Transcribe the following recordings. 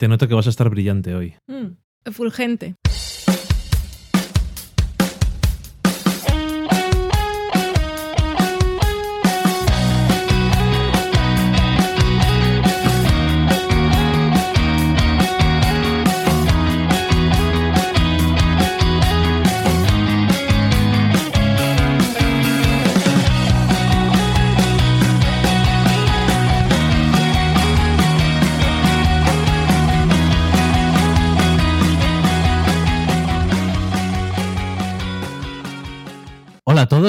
Te noto que vas a estar brillante hoy. Mm, fulgente.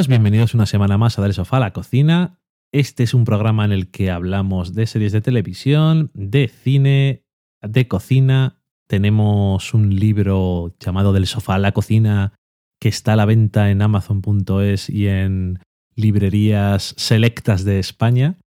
Todos, bienvenidos una semana más a Del Sofá a la Cocina. Este es un programa en el que hablamos de series de televisión, de cine, de cocina. Tenemos un libro llamado Del Sofá a la Cocina que está a la venta en amazon.es y en librerías selectas de España.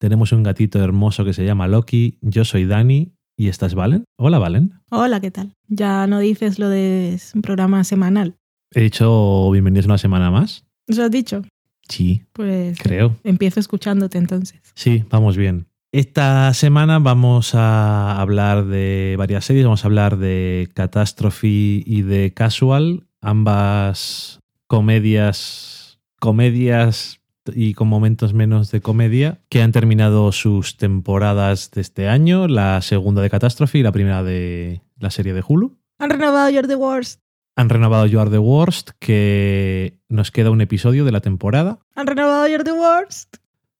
Tenemos un gatito hermoso que se llama Loki. Yo soy Dani y esta es Valen. Hola, Valen. Hola, ¿qué tal? Ya no dices lo de un programa semanal. He dicho bienvenidos una semana más. ¿Eso has dicho? Sí, Pues creo. empiezo escuchándote entonces. Sí, vamos bien. Esta semana vamos a hablar de varias series. Vamos a hablar de Catastrophe y de Casual, ambas comedias, comedias y con momentos menos de comedia, que han terminado sus temporadas de este año, la segunda de Catastrophe y la primera de la serie de Hulu. Han renovado the Worst. Han renovado You Are the Worst, que nos queda un episodio de la temporada. Han renovado You're the Worst.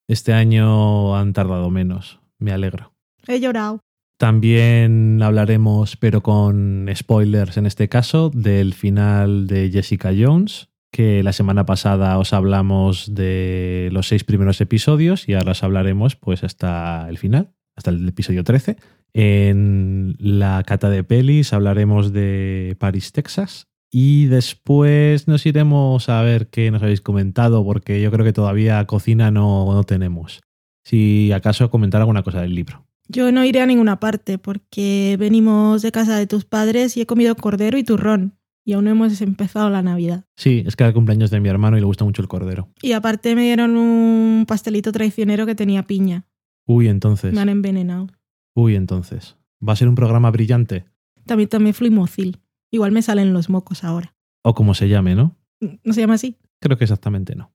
Este año han tardado menos, me alegro. He llorado. También hablaremos, pero con spoilers en este caso, del final de Jessica Jones, que la semana pasada os hablamos de los seis primeros episodios y ahora os hablaremos pues hasta el final, hasta el episodio 13. En la cata de pelis hablaremos de Paris, Texas. Y después nos iremos a ver qué nos habéis comentado, porque yo creo que todavía cocina no, no tenemos. Si acaso comentar alguna cosa del libro. Yo no iré a ninguna parte porque venimos de casa de tus padres y he comido cordero y turrón. Y aún no hemos empezado la Navidad. Sí, es que era el cumpleaños de mi hermano y le gusta mucho el cordero. Y aparte me dieron un pastelito traicionero que tenía piña. Uy, entonces. Me han envenenado. Uy, entonces. ¿Va a ser un programa brillante? También tomé fluimocil. Igual me salen los mocos ahora. O como se llame, ¿no? ¿No se llama así? Creo que exactamente no.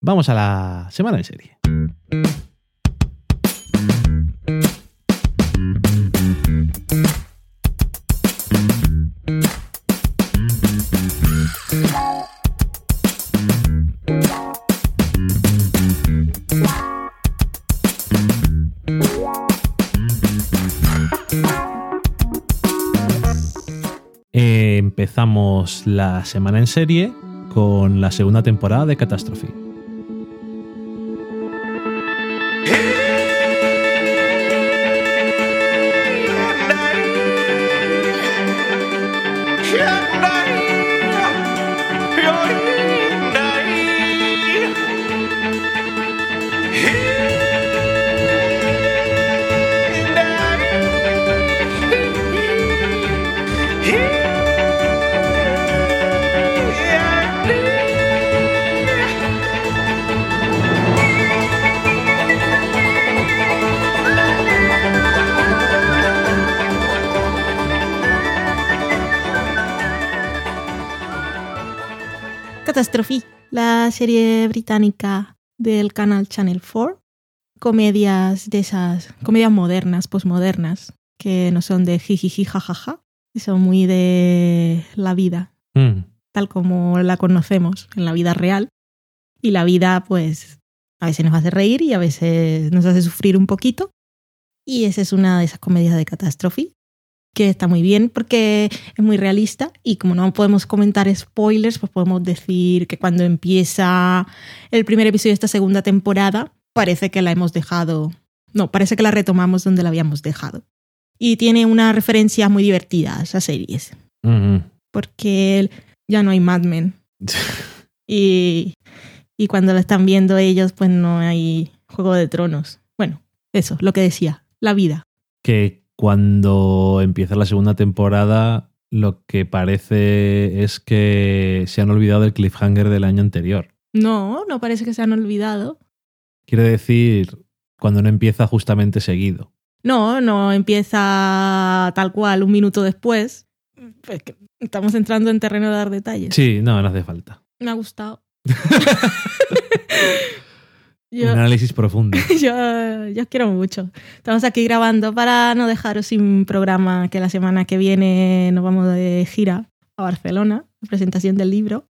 Vamos a la semana en serie. Empezamos la semana en serie con la segunda temporada de Catastrophe. Catastrophe, la serie británica del canal Channel 4. Comedias de esas, comedias modernas, posmodernas, que no son de jijiji jajaja, son muy de la vida, Mm, tal como la conocemos en la vida real. Y la vida, pues, a veces nos hace reír y a veces nos hace sufrir un poquito. Y esa es una de esas comedias de catástrofe que está muy bien porque es muy realista y como no podemos comentar spoilers, pues podemos decir que cuando empieza el primer episodio de esta segunda temporada, parece que la hemos dejado, no, parece que la retomamos donde la habíamos dejado. Y tiene una referencia muy divertida a series, mm, mm. porque ya no hay Mad Men y, y cuando lo están viendo ellos, pues no hay Juego de Tronos. Bueno, eso, lo que decía, la vida. Que cuando empieza la segunda temporada, lo que parece es que se han olvidado del cliffhanger del año anterior. No, no parece que se han olvidado. Quiere decir, cuando no empieza justamente seguido. No, no empieza tal cual un minuto después. Pues que estamos entrando en terreno de dar detalles. Sí, no, no hace falta. Me ha gustado. Un análisis profundo. yo, yo os quiero mucho. Estamos aquí grabando para no dejaros sin programa que la semana que viene nos vamos de gira a Barcelona, presentación del libro.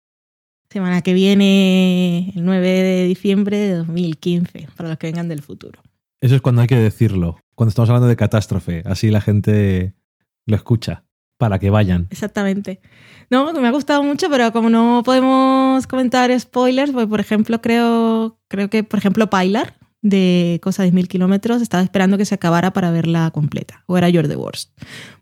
Semana que viene, el 9 de diciembre de 2015, para los que vengan del futuro. Eso es cuando hay que decirlo. Cuando estamos hablando de catástrofe. Así la gente lo escucha. Para que vayan. Exactamente. No, me ha gustado mucho, pero como no podemos comentar spoilers, pues por ejemplo, creo, creo que, por ejemplo, Pilar, de Cosa de Mil Kilómetros, estaba esperando que se acabara para verla completa. O era You're the Worst.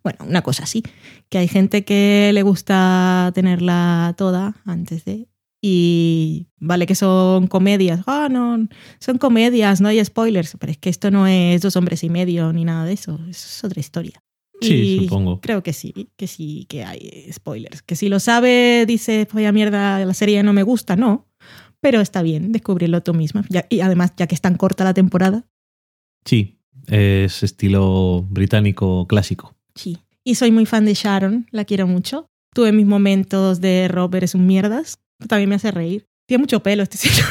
Bueno, una cosa así. Que hay gente que le gusta tenerla toda antes de. Y vale que son comedias. Ah, no, son comedias, no hay spoilers. Pero es que esto no es dos hombres y medio ni nada de eso. Eso es otra historia. Sí, Y supongo. Creo que sí, que sí, que hay spoilers. Que si lo sabe, dice, vaya mierda, la serie no me gusta, no. Pero está bien descubrirlo tú misma. Ya- y además, ya que es tan corta la temporada, Sí. Es estilo británico clásico. sí. Y soy muy fan de Sharon, la quiero mucho. Tuve mis momentos de Rob, eres un mierdas. También me hace reír. Tiene mucho pelo este señor.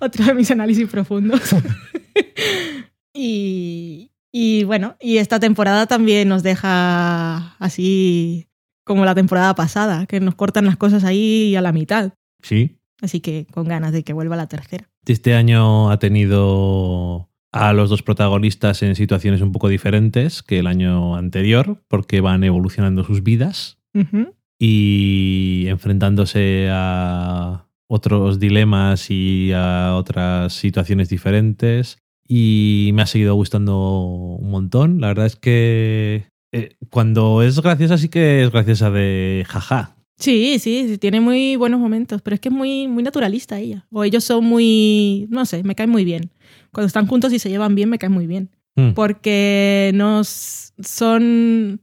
Otro de mis análisis profundos. y, y bueno, y esta temporada también nos deja así como la temporada pasada, que nos cortan las cosas ahí a la mitad. Sí. Así que con ganas de que vuelva la tercera. Este año ha tenido a los dos protagonistas en situaciones un poco diferentes que el año anterior, porque van evolucionando sus vidas y enfrentándose a otros dilemas y a otras situaciones diferentes. Y me ha seguido gustando un montón. La verdad es que eh, cuando es graciosa sí que es graciosa de jaja. Sí, sí, sí, tiene muy buenos momentos, pero es que es muy, muy naturalista ella. O ellos son muy, no sé, me caen muy bien. Cuando están juntos y se llevan bien, me caen muy bien. Mm. Porque nos son...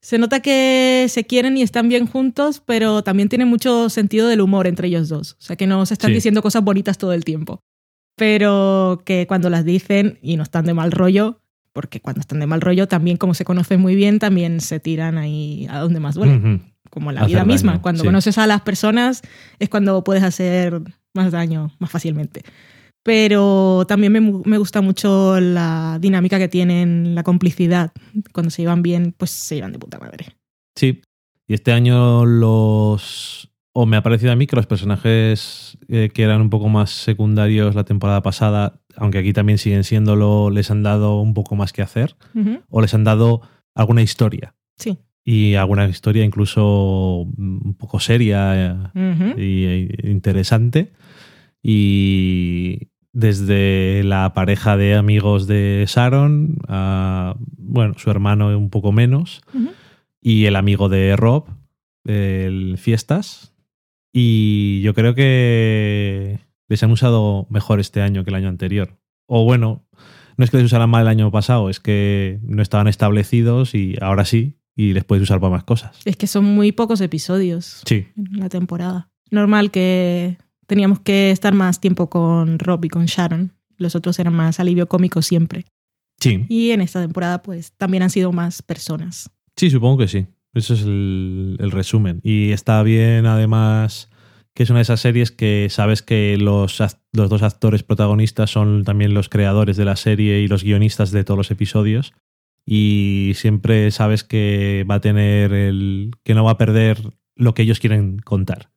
Se nota que se quieren y están bien juntos, pero también tiene mucho sentido del humor entre ellos dos. O sea, que no se están Sí. diciendo cosas bonitas todo el tiempo. Pero que cuando las dicen y no están de mal rollo, porque cuando están de mal rollo también como se conocen muy bien, también se tiran ahí a donde más duele Ujú. como la Hacer vida misma. Cuando sí. conoces a las personas es cuando puedes hacer más daño más fácilmente. Pero también me, me gusta mucho la dinámica que tienen, la complicidad. Cuando se llevan bien, pues se llevan de puta madre. Sí. Y este año los... O me ha parecido a mí que los personajes eh, que eran un poco más secundarios la temporada pasada, aunque aquí también siguen siéndolo, les han dado un poco más que hacer. O les han dado alguna historia. Sí. Y alguna historia incluso mm, un poco seria eh, e interesante. Y desde la pareja de amigos de Sharon a, bueno, su hermano un poco menos, y el amigo de Rob, el Fiestas. Y yo creo que les han usado mejor este año que el año anterior. O bueno, no es que les usaran mal el año pasado, es que no estaban establecidos y ahora sí, y les puedes usar para más cosas. Es que son muy pocos episodios Sí, en la temporada. Normal que teníamos que estar más tiempo con Rob y con Sharon. Los otros eran más alivio cómico siempre. sí, Y en esta temporada, pues también han sido más personas. sí, supongo que sí. Eso es el, el resumen. Y está bien, además, que es una de esas series que sabes que los, los dos actores protagonistas son también los creadores de la serie y los guionistas de todos los episodios. Y siempre sabes que va a tener el. que no va a perder lo que ellos quieren contar.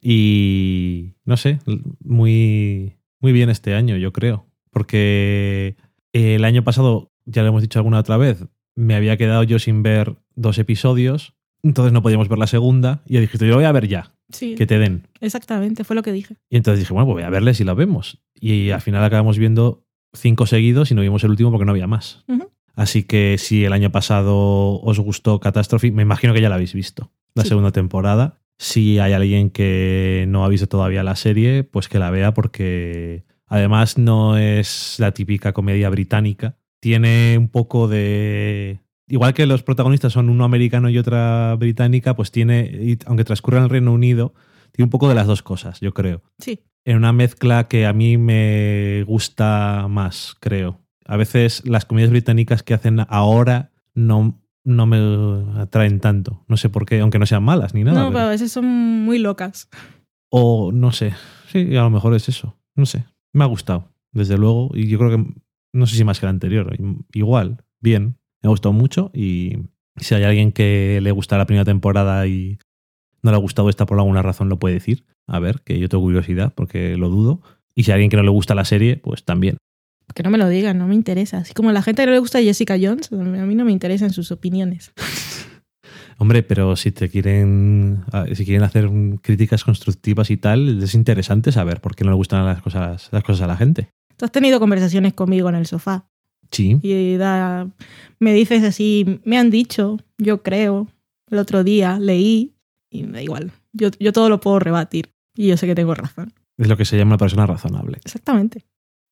Y no sé, muy, muy bien este año, yo creo. Porque el año pasado, ya lo hemos dicho alguna otra vez, me había quedado yo sin ver dos episodios, entonces no podíamos ver la segunda. Y yo dije, yo lo voy a ver ya, Sí, que te den. exactamente, fue lo que dije. Y entonces dije, bueno, pues voy a verles y la vemos. Y al final acabamos viendo cinco seguidos y no vimos el último porque no había más. Así que si el año pasado os gustó Catastrophe, me imagino que ya la habéis visto, la Sí. segunda temporada. Si hay alguien que no ha visto todavía la serie, pues que la vea porque además no es la típica comedia británica. Tiene un poco de... Igual que los protagonistas son uno americano y otra británica, pues tiene, aunque transcurra en el Reino Unido, tiene un poco de las dos cosas, yo creo Sí, en una mezcla que a mí me gusta más, creo. A veces las comedias británicas que hacen ahora no, no me atraen tanto. No sé por qué, aunque no sean malas ni nada. No, pero a veces son muy locas. O no sé. Sí, a lo mejor es eso. No sé. Me ha gustado, desde luego. Y yo creo que, no sé si más que la anterior. Igual, bien. Me ha gustado mucho. Y si hay alguien que le gusta la primera temporada y no le ha gustado esta por alguna razón, lo puede decir. A ver, que yo tengo curiosidad porque lo dudo. Y si hay alguien que no le gusta la serie, pues también. Que no me lo digan, no me interesa. Así como a la gente que no le gusta Jessica Jones, a mí no me interesan sus opiniones. Hombre, pero si te quieren, si quieren hacer críticas constructivas y tal, es interesante saber por qué no le gustan las cosas, las cosas a la gente. Tú has tenido conversaciones conmigo en el sofá. Sí. Y da, me dices así, me han dicho, yo creo, el otro día leí, y da igual. Yo, yo todo lo puedo rebatir. Y yo sé que tengo razón. Es lo que se llama una persona razonable. Exactamente.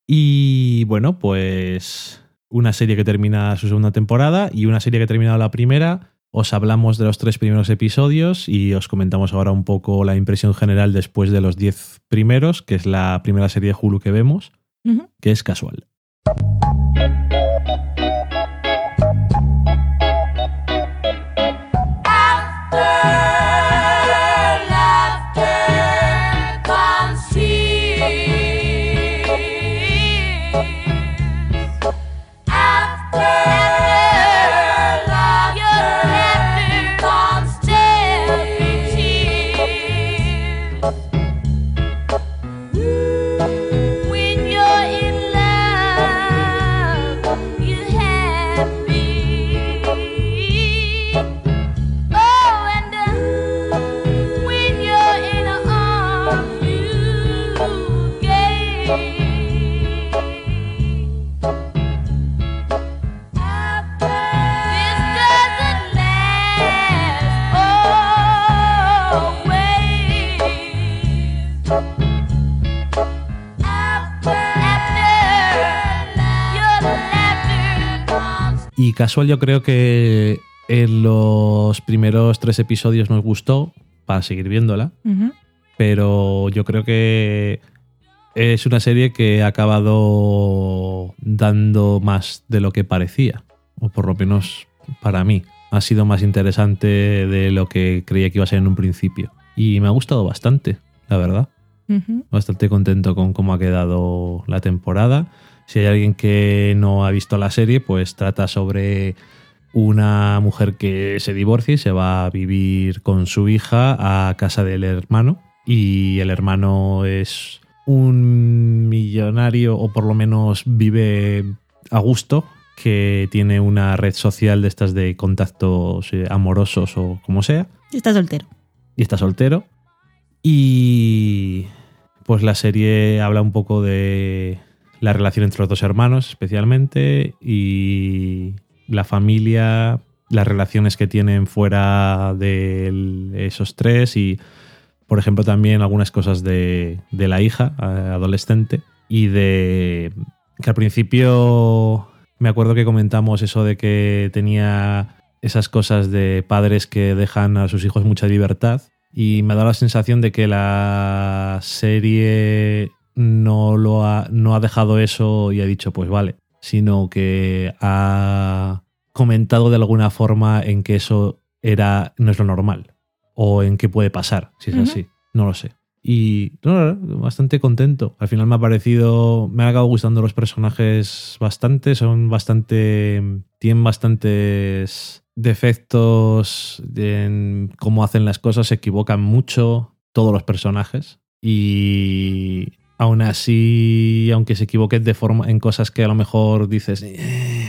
Y bueno, pues una serie que termina su segunda temporada y una serie que ha terminado la primera. Os hablamos de los tres primeros episodios y os comentamos ahora un poco la impresión general después de los diez primeros, que es la primera serie de Hulu que vemos, que es casual. Y casual yo creo que en los primeros tres episodios nos gustó para seguir viéndola, pero yo creo que es una serie que ha acabado dando más de lo que parecía, o por lo menos para mí. Ha sido más interesante de lo que creía que iba a ser en un principio. Y me ha gustado bastante, la verdad. Bastante contento con cómo ha quedado la temporada. Si hay alguien que no ha visto la serie, pues trata sobre una mujer que se divorcia y se va a vivir con su hija a casa del hermano. Y el hermano es un millonario, o por lo menos vive a gusto, que tiene una red social de estas de contactos eh, amorosos o como sea. Y está soltero. Y está soltero. Y pues la serie habla un poco de la relación entre los dos hermanos especialmente y la familia, las relaciones que tienen fuera de esos tres y, por ejemplo, también algunas cosas de, de la hija adolescente y de que al principio me acuerdo que comentamos eso de que tenía esas cosas de padres que dejan a sus hijos mucha libertad y me ha dado la sensación de que la serie no, lo ha, no ha dejado eso y ha dicho, pues vale, sino que ha comentado de alguna forma en que eso era, no es lo normal o en qué puede pasar, si es así. No lo sé. Y bastante contento. Al final me ha parecido, me han acabado gustando los personajes bastante, son bastante, tienen bastantes defectos en cómo hacen las cosas, se equivocan mucho todos los personajes y aún así, aunque se equivoquen de forma en cosas que a lo mejor dices, eh",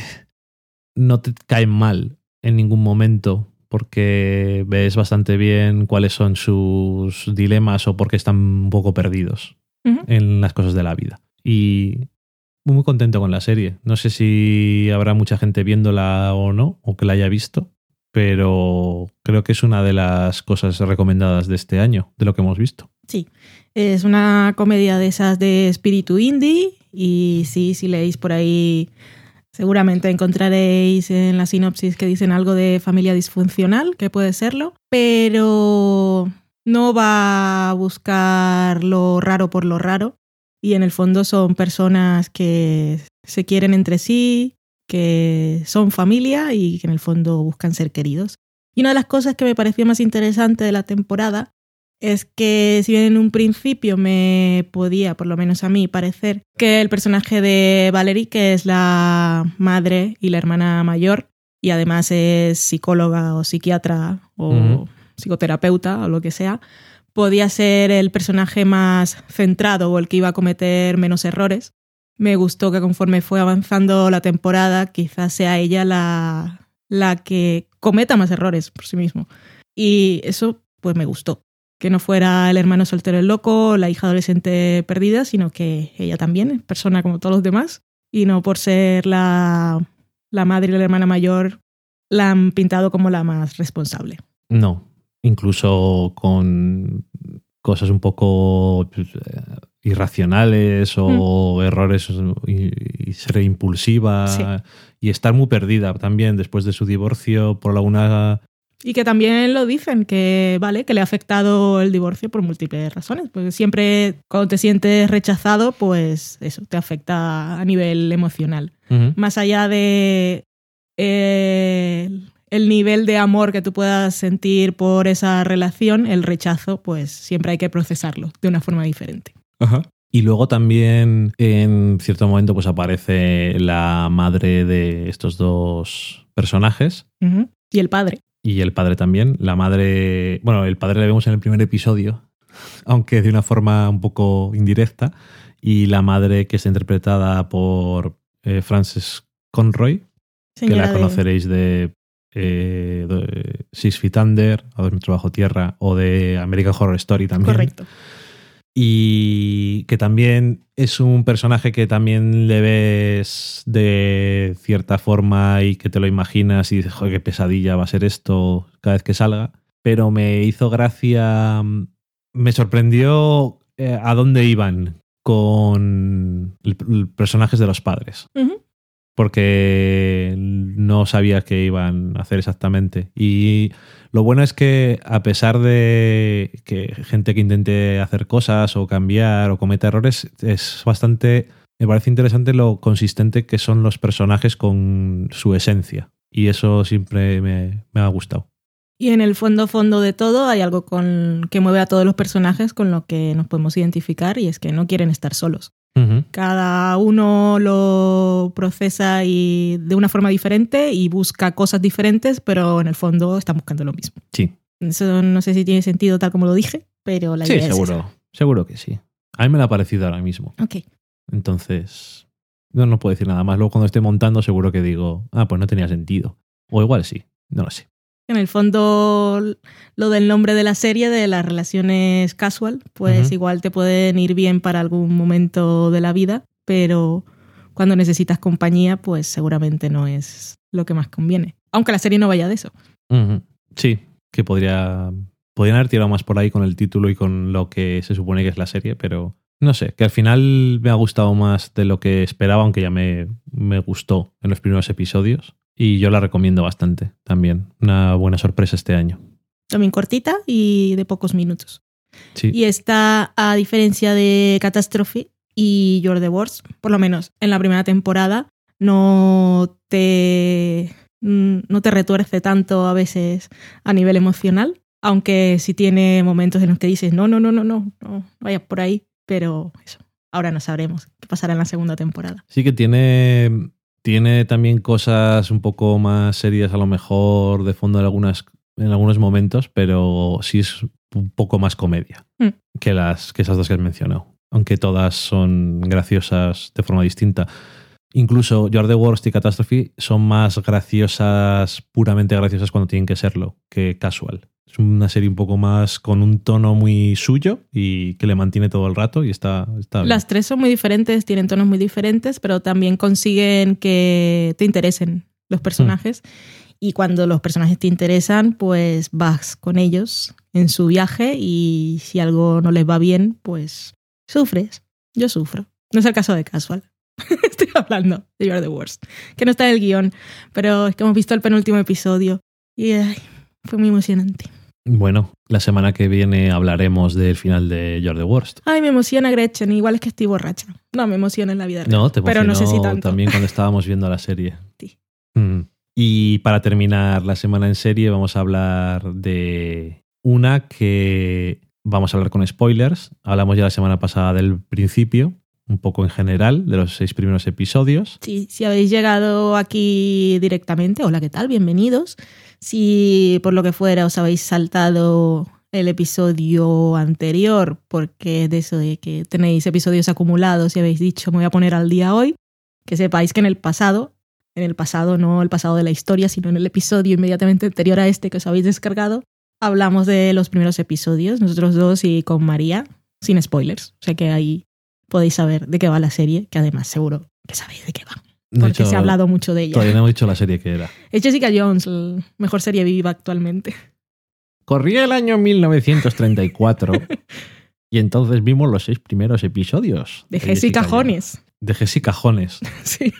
no te caen mal en ningún momento porque ves bastante bien cuáles son sus dilemas o porque están un poco perdidos en las cosas de la vida. Y muy contento con la serie. No sé si habrá mucha gente viéndola o no, o que la haya visto, pero creo que es una de las cosas recomendadas de este año, de lo que hemos visto. Sí, es una comedia de esas de espíritu indie y sí, si leéis por ahí seguramente encontraréis en la sinopsis que dicen algo de familia disfuncional, que puede serlo, pero no va a buscar lo raro por lo raro y en el fondo son personas que se quieren entre sí, que son familia y que en el fondo buscan ser queridos. Y una de las cosas que me pareció más interesante de la temporada es que si bien en un principio me podía, por lo menos a mí, parecer que el personaje de Valerie, que es la madre y la hermana mayor, y además es psicóloga o psiquiatra o psicoterapeuta o lo que sea, podía ser el personaje más centrado o el que iba a cometer menos errores. Me gustó que conforme fue avanzando la temporada, quizás sea ella la, la que cometa más errores por sí mismo. Y eso pues me gustó que no fuera el hermano soltero el loco, la hija adolescente perdida, sino que ella también es persona como todos los demás. Y no por ser la, la madre y la hermana mayor, la han pintado como la más responsable. No, incluso con cosas un poco pues, eh, irracionales o mm. errores y, ser impulsiva y estar muy perdida también después de su divorcio por alguna y que también lo dicen, que vale, que le ha afectado el divorcio por múltiples razones. Porque siempre cuando te sientes rechazado, pues eso, te afecta a nivel emocional. Más allá de eh, el nivel de amor que tú puedas sentir por esa relación, el rechazo, pues siempre hay que procesarlo de una forma diferente. Y luego también en cierto momento pues aparece la madre de estos dos personajes. Y el padre y el padre también. La madre, bueno, el padre le vemos en el primer episodio, aunque de una forma un poco indirecta, y la madre que está interpretada por eh, Frances Conroy, que la conoceréis de, eh, de, Six Feet Under, o de Nuestro Bajo Tierra, o de American Horror Story también. Correcto y que también es un personaje que también le ves de cierta forma y que te lo imaginas y dices, joder, qué pesadilla va a ser esto cada vez que salga. Pero me hizo gracia, me sorprendió eh, a dónde iban con personajes de los padres. Porque no sabía qué iban a hacer exactamente. Y lo bueno es que a pesar de que gente que intente hacer cosas o cambiar o cometa errores, es bastante, me parece interesante lo consistente que son los personajes con su esencia. Y eso siempre me, ha gustado. Y en el fondo, fondo de todo, hay algo con, que mueve a todos los personajes con lo que nos podemos identificar y es que no quieren estar solos. Cada uno lo procesa y de una forma diferente y busca cosas diferentes, pero en el fondo están buscando lo mismo. Sí. Eso no sé si tiene sentido tal como lo dije, pero la idea sí, seguro, seguro que sí. A mí me lo ha parecido ahora mismo. Ok. Entonces, no, no puedo decir nada más. Luego cuando esté montando seguro que digo, ah, pues no tenía sentido. O igual sí, no lo sé. En el fondo, lo del nombre de la serie, de las relaciones casual, pues igual te pueden ir bien para algún momento de la vida, pero cuando necesitas compañía, pues seguramente no es lo que más conviene. Aunque la serie no vaya de eso. Sí, que podría. Podrían haber tirado más por ahí con el título y con lo que se supone que es la serie, pero no sé, que al final me ha gustado más de lo que esperaba, aunque ya me, me gustó en los primeros episodios. Y yo la recomiendo bastante también. Una buena sorpresa este año. También cortita y de pocos minutos. Y está, a diferencia de Catastrophe y the Worst, por lo menos en la primera temporada, no te, mm, no te retuerce tanto a veces a nivel emocional, aunque sí tiene momentos en los que dices, no, no, no, no, no, no vayas por ahí, pero eso, ahora no sabremos qué pasará en la segunda temporada. Sí que tiene tiene también cosas un poco más serias, a lo mejor de fondo en, algunas, en algunos momentos, pero sí es un poco más comedia mm. que, las, que esas dos que has mencionado. Aunque todas son graciosas de forma distinta. Incluso George the Worst y Catastrophe son más graciosas, puramente graciosas cuando tienen que serlo, que casual. Es una serie un poco más con un tono muy suyo y que le mantiene todo el rato y está, está Las tres son muy diferentes, tienen tonos muy diferentes, pero también consiguen que te interesen los personajes. Y cuando los personajes te interesan, pues vas con ellos en su viaje y si algo no les va bien, pues sufres. Yo sufro. No es el caso de Casual. Estoy hablando de You're the Worst, que no está en el guion, pero es que hemos visto el penúltimo episodio y fue muy emocionante. Bueno, la semana que viene hablaremos del final de You're the Worst. Ay, me emociona Gretchen, igual es que estoy borracha. No, me emociona en la vida real. No, te pero no sé si tanto. también cuando estábamos viendo la serie. Sí. Mm. Y para terminar la semana en serie vamos a hablar de una que vamos a hablar con spoilers. Hablamos ya la semana pasada del principio, un poco en general, de los seis primeros episodios. Sí, si habéis llegado aquí directamente, hola, ¿qué tal? Bienvenidos. Si por lo que fuera os habéis saltado el episodio anterior, porque de eso de que tenéis episodios acumulados y habéis dicho me voy a poner al día hoy, que sepáis que en el pasado, en el pasado no el pasado de la historia, sino en el episodio inmediatamente anterior a este que os habéis descargado, hablamos de los primeros episodios, nosotros dos y con María, sin spoilers. O sea que ahí podéis saber de qué va la serie, que además seguro que sabéis de qué va. De Porque hecho, se ha hablado mucho de ella. Todavía no hemos dicho la serie que era. Es Jessica Jones, la mejor serie viva actualmente. Corría el año 1934 y entonces vimos los seis primeros episodios. De Jessica Jones. Jones. De Jessica Jones. Sí.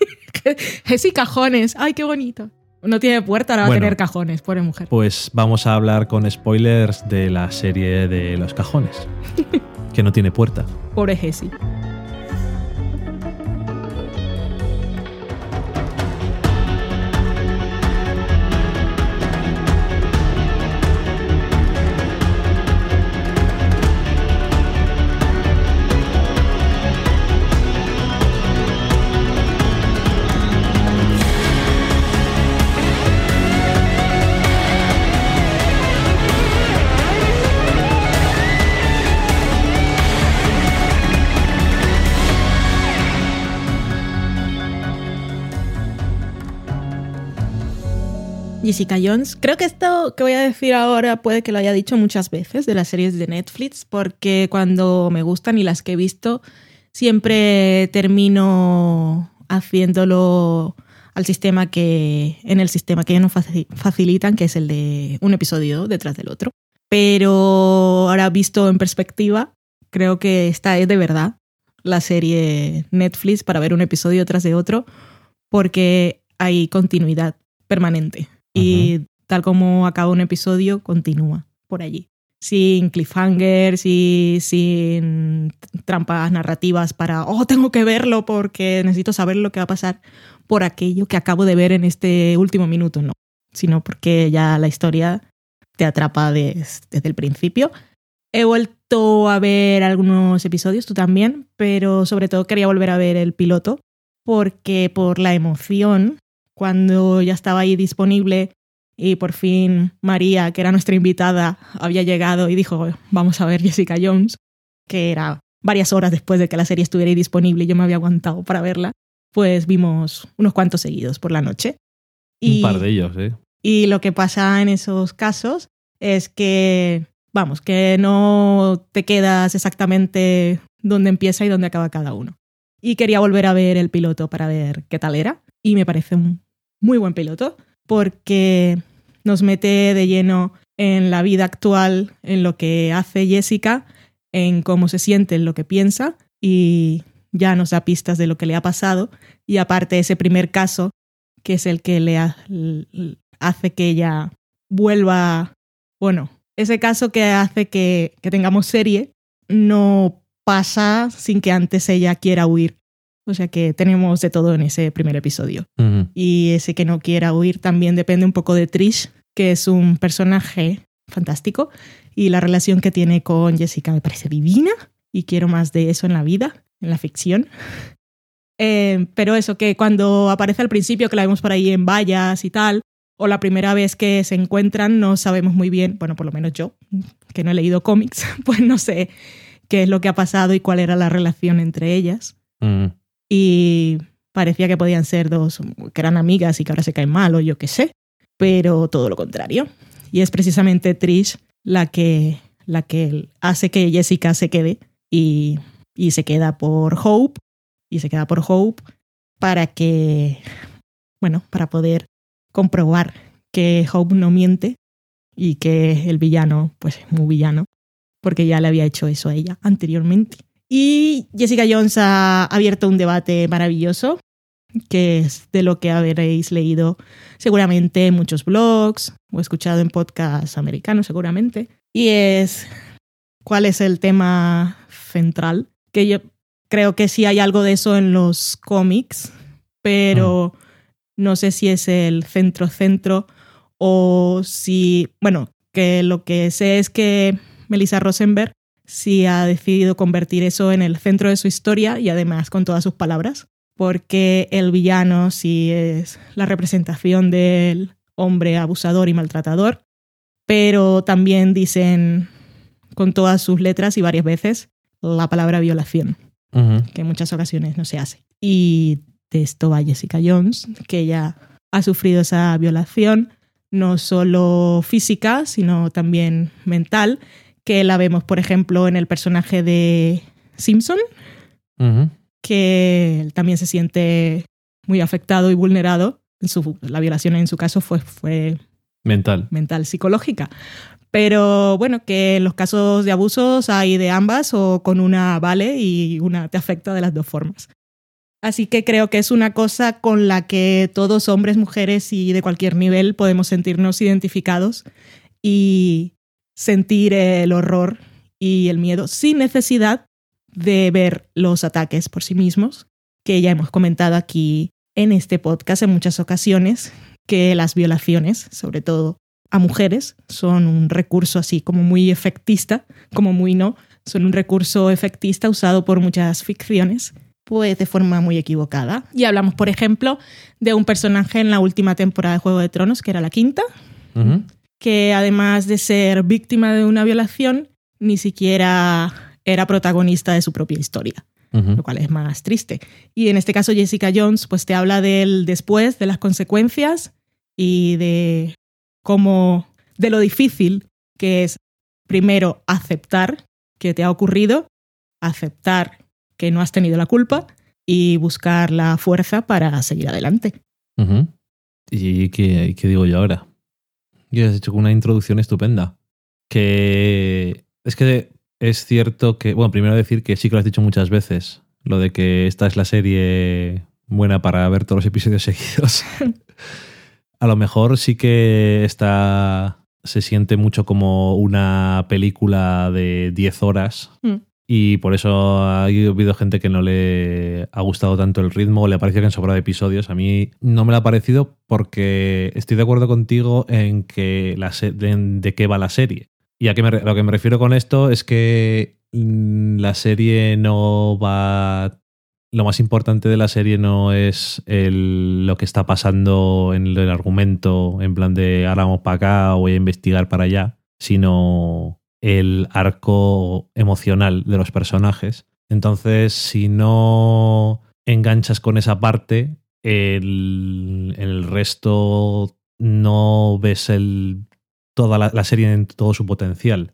Jessica Jones. Ay, qué bonito. No tiene puerta, ahora va a tener cajones, pobre mujer. Pues vamos a hablar con spoilers de la serie de los cajones, que no tiene puerta. Pobre Jessie. Jessica Jones. Creo que esto que voy a decir ahora puede que lo haya dicho muchas veces de las series de Netflix, porque cuando me gustan y las que he visto, siempre termino haciéndolo al sistema que, en el sistema que ellos nos faci- facilitan, que es el de un episodio detrás del otro. Pero ahora visto en perspectiva, creo que esta es de verdad la serie Netflix para ver un episodio tras de otro, porque hay continuidad permanente. Y tal como acaba un episodio, continúa por allí. Sin cliffhangers y sin trampas narrativas para, oh, tengo que verlo porque necesito saber lo que va a pasar por aquello que acabo de ver en este último minuto, no. Sino porque ya la historia te atrapa des- desde el principio. He vuelto a ver algunos episodios, tú también, pero sobre todo quería volver a ver el piloto porque por la emoción, cuando ya estaba ahí disponible y por fin María, que era nuestra invitada, había llegado y dijo, vamos a ver Jessica Jones, que era varias horas después de que la serie estuviera ahí disponible y yo me había aguantado para verla, pues vimos unos cuantos seguidos por la noche. Un par de ellos, ¿eh? Y lo que pasa en esos casos es que, vamos, que no te quedas exactamente donde empieza y donde acaba cada uno. Y quería volver a ver el piloto para ver qué tal era. Y me parece un muy buen piloto porque nos mete de lleno en la vida actual, en lo que hace Jessica, en cómo se siente, en lo que piensa y ya nos da pistas de lo que le ha pasado. Y aparte ese primer caso, que es el que le hace que ella vuelva, bueno, ese caso que hace que, que tengamos serie, no pasa sin que antes ella quiera huir. O sea que tenemos de todo en ese primer episodio. Ujú. Y ese que no quiera huir también depende un poco de Trish, que es un personaje fantástico. Y la relación que tiene con Jessica me parece divina. Y quiero más de eso en la vida, en la ficción. Eh, pero eso, que cuando aparece al principio, que la vemos por ahí en vallas y tal, o la primera vez que se encuentran, no sabemos muy bien, bueno, por lo menos yo, que no he leído cómics, pues no sé qué es lo que ha pasado y cuál era la relación entre ellas Mm. Y parecía que podían ser dos que eran amigas y que ahora se caen mal o yo qué sé, pero todo lo contrario. Y es precisamente Trish la que, la que hace que Jessica se quede y, y se queda por Hope y se queda por Hope para que, bueno, para poder comprobar que Hope no miente y que el villano, pues es muy villano, porque ya le había hecho eso a ella anteriormente. Y Jessica Jones ha abierto un debate maravilloso que es de lo que habréis leído seguramente en muchos blogs o escuchado en podcasts americanos seguramente. Y es cuál es el tema central, que yo creo que sí hay algo de eso en los cómics, pero no sé si es el centro-centro o si, bueno, que lo que sé es que Melissa Rosenberg sí ha decidido convertir eso en el centro de su historia y además con todas sus palabras porque el villano sí es la representación del hombre abusador y maltratador, pero también dicen con todas sus letras y varias veces la palabra violación, que en muchas ocasiones no se hace. Y de esto va Jessica Jones, que ella ha sufrido esa violación, no solo física, sino también mental, que la vemos, por ejemplo, en el personaje de Simpson, que él también se siente muy afectado y vulnerado. la violación en su caso fue, fue mental. mental, psicológica. Pero bueno, que en los casos de abusos hay de ambas o con una vale y una te afecta de las dos formas. Así que creo que es una cosa con la que todos, hombres, mujeres y de cualquier nivel, podemos sentirnos identificados y sentir el horror y el miedo sin necesidad de ver los ataques por sí mismos, que ya hemos comentado aquí en este podcast en muchas ocasiones, que las violaciones, sobre todo a mujeres, son un recurso así como muy efectista, como muy no, son un recurso efectista usado por muchas ficciones, pues de forma muy equivocada. Y hablamos, por ejemplo, de un personaje en la última temporada de Juego de Tronos, que era la quinta, que además de ser víctima de una violación, ni siquiera era protagonista de su propia historia, lo cual es más triste. Y en este caso Jessica Jones pues te habla del después, de las consecuencias y de cómo, de lo difícil que es primero aceptar que te ha ocurrido, aceptar que no has tenido la culpa y buscar la fuerza para seguir adelante. ¿Y qué, qué, digo yo ahora? Yo has hecho una introducción estupenda. Que es que es cierto que, bueno, primero decir que sí que lo has dicho muchas veces, lo de que esta es la serie buena para ver todos los episodios seguidos. A lo mejor sí que está se siente mucho como una película de 10 horas mm. Y por eso ha habido gente que no le ha gustado tanto el ritmo le parece que han sobrado episodios. A mí no me lo ha parecido porque estoy de acuerdo contigo en que la de qué va la serie. Y a, lo que me refiero con esto es que mm, la serie no va. Lo más importante de la serie no es lo que está pasando en el argumento, en plan de ahora vamos para acá o voy a investigar para allá, sino el arco emocional de los personajes. Entonces, si no enganchas con esa parte, el, el resto no ves el toda la, serie en todo su potencial.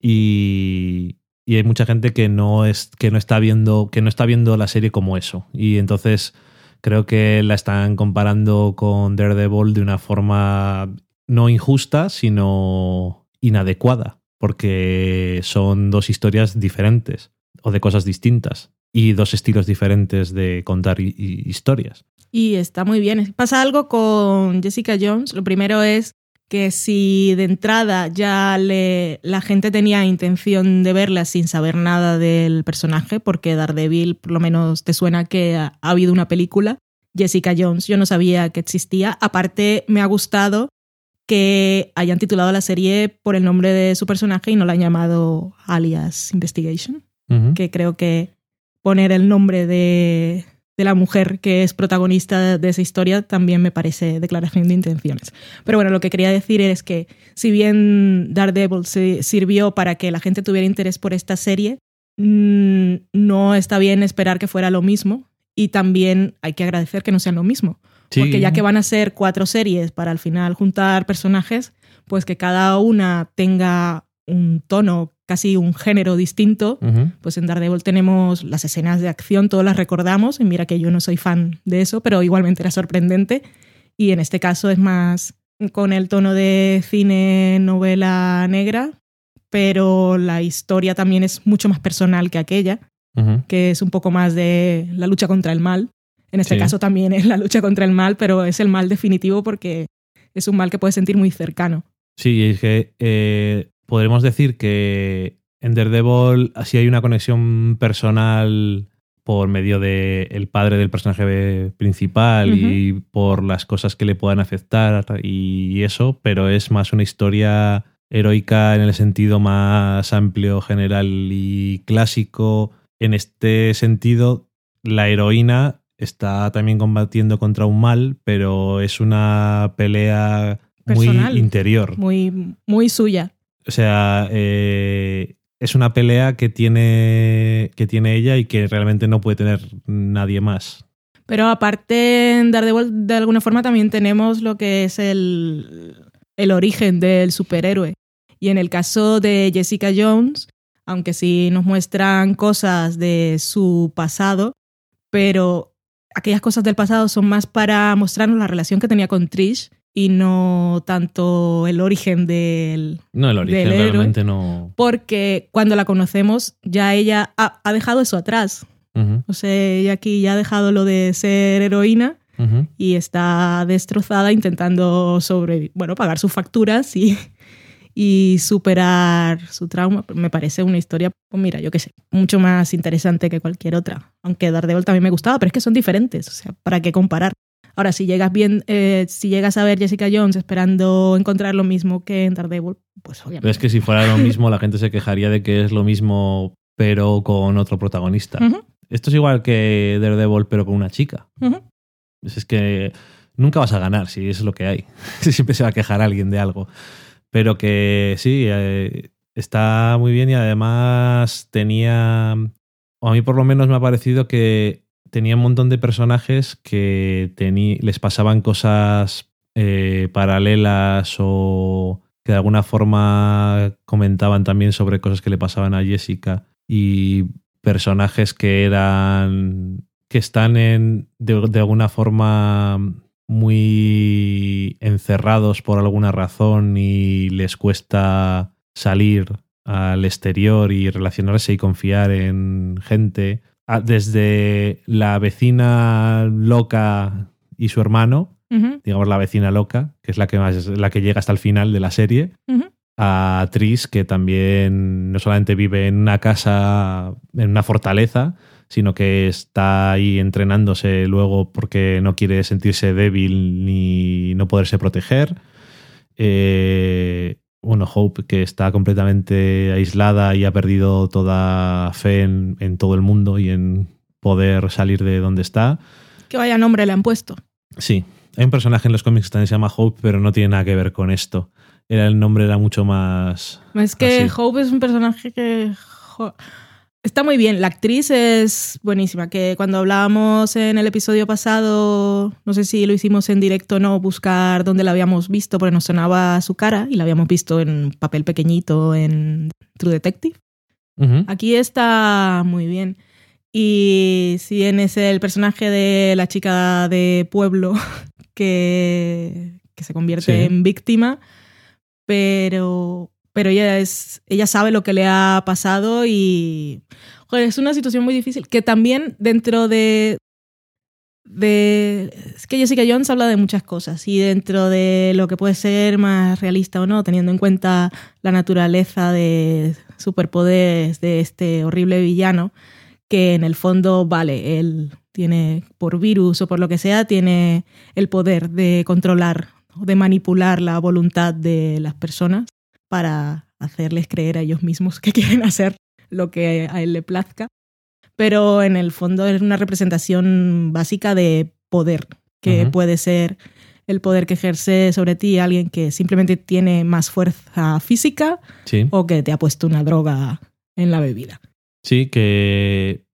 y, hay mucha gente que no, es, que, no está viendo, que no está viendo la serie como eso. Y entonces creo que la están comparando con Daredevil de una forma no injusta, sino inadecuada, porque son dos historias diferentes o de cosas distintas y dos estilos diferentes de contar historias. Y está muy bien. Pasa algo con Jessica Jones. Lo primero es que si de entrada ya le, la gente tenía intención de verla sin saber nada del personaje, porque Daredevil por lo menos te suena que ha, habido una película, Jessica Jones, yo no sabía que existía. Aparte, me ha gustado que hayan titulado la serie por el nombre de su personaje y no la han llamado alias Investigation, que creo que poner el nombre de, de la mujer que es protagonista de esa historia también me parece declaración de intenciones. Pero bueno, lo que quería decir es que si bien Daredevil sirvió para que la gente tuviera interés por esta serie, mm, no está bien esperar que fuera lo mismo y también hay que agradecer que no sean lo mismo. Porque ya que van a ser cuatro series para al final juntar personajes, pues que cada una tenga un tono, casi un género distinto, pues en Daredevil tenemos las escenas de acción, todas las recordamos, y mira que yo no soy fan de eso, pero igualmente era sorprendente, y en este caso es más con el tono de cine novela negra, pero la historia también es mucho más personal que aquella, que es un poco más de la lucha contra el mal. En este Sí. caso también es la lucha contra el mal, pero es el mal definitivo porque es un mal que puedes sentir muy cercano. Sí, es que eh, podremos decir que en Daredevil así hay una conexión personal por medio de el padre del personaje principal y por las cosas que le puedan afectar y eso, pero es más una historia heroica en el sentido más amplio, general y clásico. En este sentido, la heroína está también combatiendo contra un mal, pero es una pelea muy interior. Muy, muy suya. O sea, eh, es una pelea que tiene, que tiene ella y que realmente no puede tener nadie más. Pero aparte, en Daredevil, de alguna forma también tenemos lo que es el, el origen del superhéroe. Y en el caso de Jessica Jones, aunque sí nos muestran cosas de su pasado, pero aquellas cosas del pasado son más para mostrarnos la relación que tenía con Trish y no tanto el origen del, No, el origen héroe. realmente no. porque cuando la conocemos ya ella ha, ha dejado eso atrás. Ujú, O sea, ella aquí ya ha dejado lo de ser heroína y está destrozada intentando sobre, bueno, pagar sus facturas y, y superar su trauma. Me parece una historia, pues mira, yo qué sé, mucho más interesante que cualquier otra. Aunque Daredevil también me gustaba, pero es que son diferentes, o sea, ¿para qué comparar? Ahora, si llegas bien, eh, si llegas a ver Jessica Jones esperando encontrar lo mismo que en Daredevil, pues obviamente. Pero es que si fuera lo mismo, la gente se quejaría de que es lo mismo, pero con otro protagonista. Esto es igual que Daredevil, pero con una chica. ujú. Es que nunca vas a ganar si es lo que hay. Siempre se va a quejar alguien de algo. Pero que sí, eh, está muy bien y además tenía, o a mí por lo menos me ha parecido que tenía un montón de personajes que les pasaban cosas eh, paralelas o que de alguna forma comentaban también sobre cosas que le pasaban a Jessica. Y personajes que eran que están en de, de alguna forma muy encerrados por alguna razón y les cuesta salir al exterior y relacionarse y confiar en gente. Desde la vecina loca y su hermano, digamos la vecina loca, que es la que más la que llega hasta el final de la serie, a Tris, que también no solamente vive en una casa, en una fortaleza, sino que está ahí entrenándose luego porque no quiere sentirse débil ni no poderse proteger. Eh, bueno, Hope, que está completamente aislada y ha perdido toda fe en, en todo el mundo y en poder salir de donde está. Que vaya nombre le han puesto. Sí, hay un personaje en los cómics que también se llama Hope, pero no tiene nada que ver con esto. Era el nombre era mucho más. Es que Así. Hope es un personaje que jo, está muy bien. La actriz es buenísima. Que cuando hablábamos en el episodio pasado, no sé si lo hicimos en directo o no, buscar dónde la habíamos visto, porque nos sonaba su cara y la habíamos visto en papel pequeñito en True Detective. Aquí está muy bien. Y si es el personaje de la chica de pueblo que, que se convierte Sí. en víctima, pero, pero ella, es, ella sabe lo que le ha pasado y es una situación muy difícil. Que también dentro de, de... Es que Jessica Jones habla de muchas cosas y dentro de lo que puede ser más realista o no, teniendo en cuenta la naturaleza de superpoderes de este horrible villano, que en el fondo, vale, él tiene, por virus o por lo que sea, tiene el poder de controlar o de manipular la voluntad de las personas para hacerles creer a ellos mismos que quieren hacer lo que a él le plazca. Pero en el fondo es una representación básica de poder, que puede ser el poder que ejerce sobre ti alguien que simplemente tiene más fuerza física Sí. o que te ha puesto una droga en la bebida. Sí, que,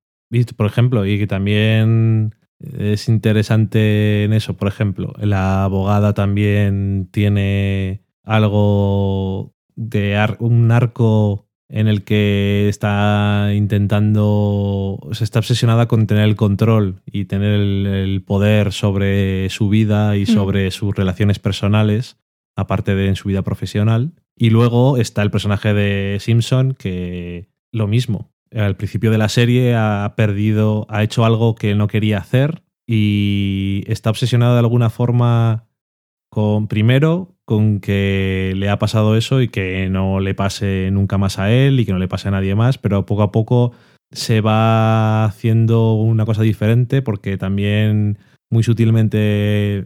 por ejemplo, y que también es interesante en eso, por ejemplo, la abogada también tiene algo de ar- un arco en el que está intentando, se está obsesionada con tener el control y tener el, el poder sobre su vida y Mm. sobre sus relaciones personales, aparte de en su vida profesional. Y luego está el personaje de Simpson que lo mismo. Al principio de la serie ha perdido, ha hecho algo que no quería hacer y está obsesionado de alguna forma con, primero, con que le ha pasado eso y que no le pase nunca más a él y que no le pase a nadie más, pero poco a poco se va haciendo una cosa diferente porque también muy sutilmente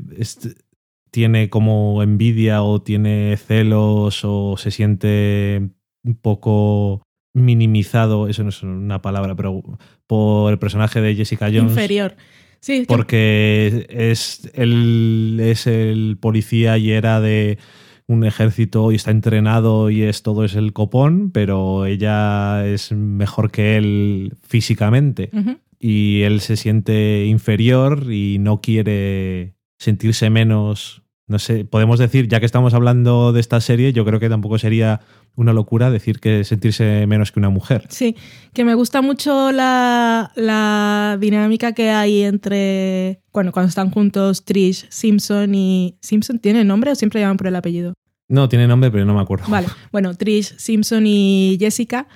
tiene como envidia o tiene celos o se siente un poco minimizado, eso no es una palabra, pero por el personaje de Jessica Jones. Inferior. Sí, porque es, él es el policía y era de un ejército y está entrenado y es todo es el copón, pero ella es mejor que él físicamente. Y él se siente inferior y no quiere sentirse menos. No sé, podemos decir, ya que estamos hablando de esta serie, yo creo que tampoco sería una locura decir que sentirse menos que una mujer. Sí, que me gusta mucho la, la, dinámica que hay entre, bueno, cuando están juntos Trish, Simpson y... ¿Simpson tiene nombre o siempre llaman por el apellido? No, tiene nombre, pero no me acuerdo. Vale, bueno, Trish, Simpson y Jessica,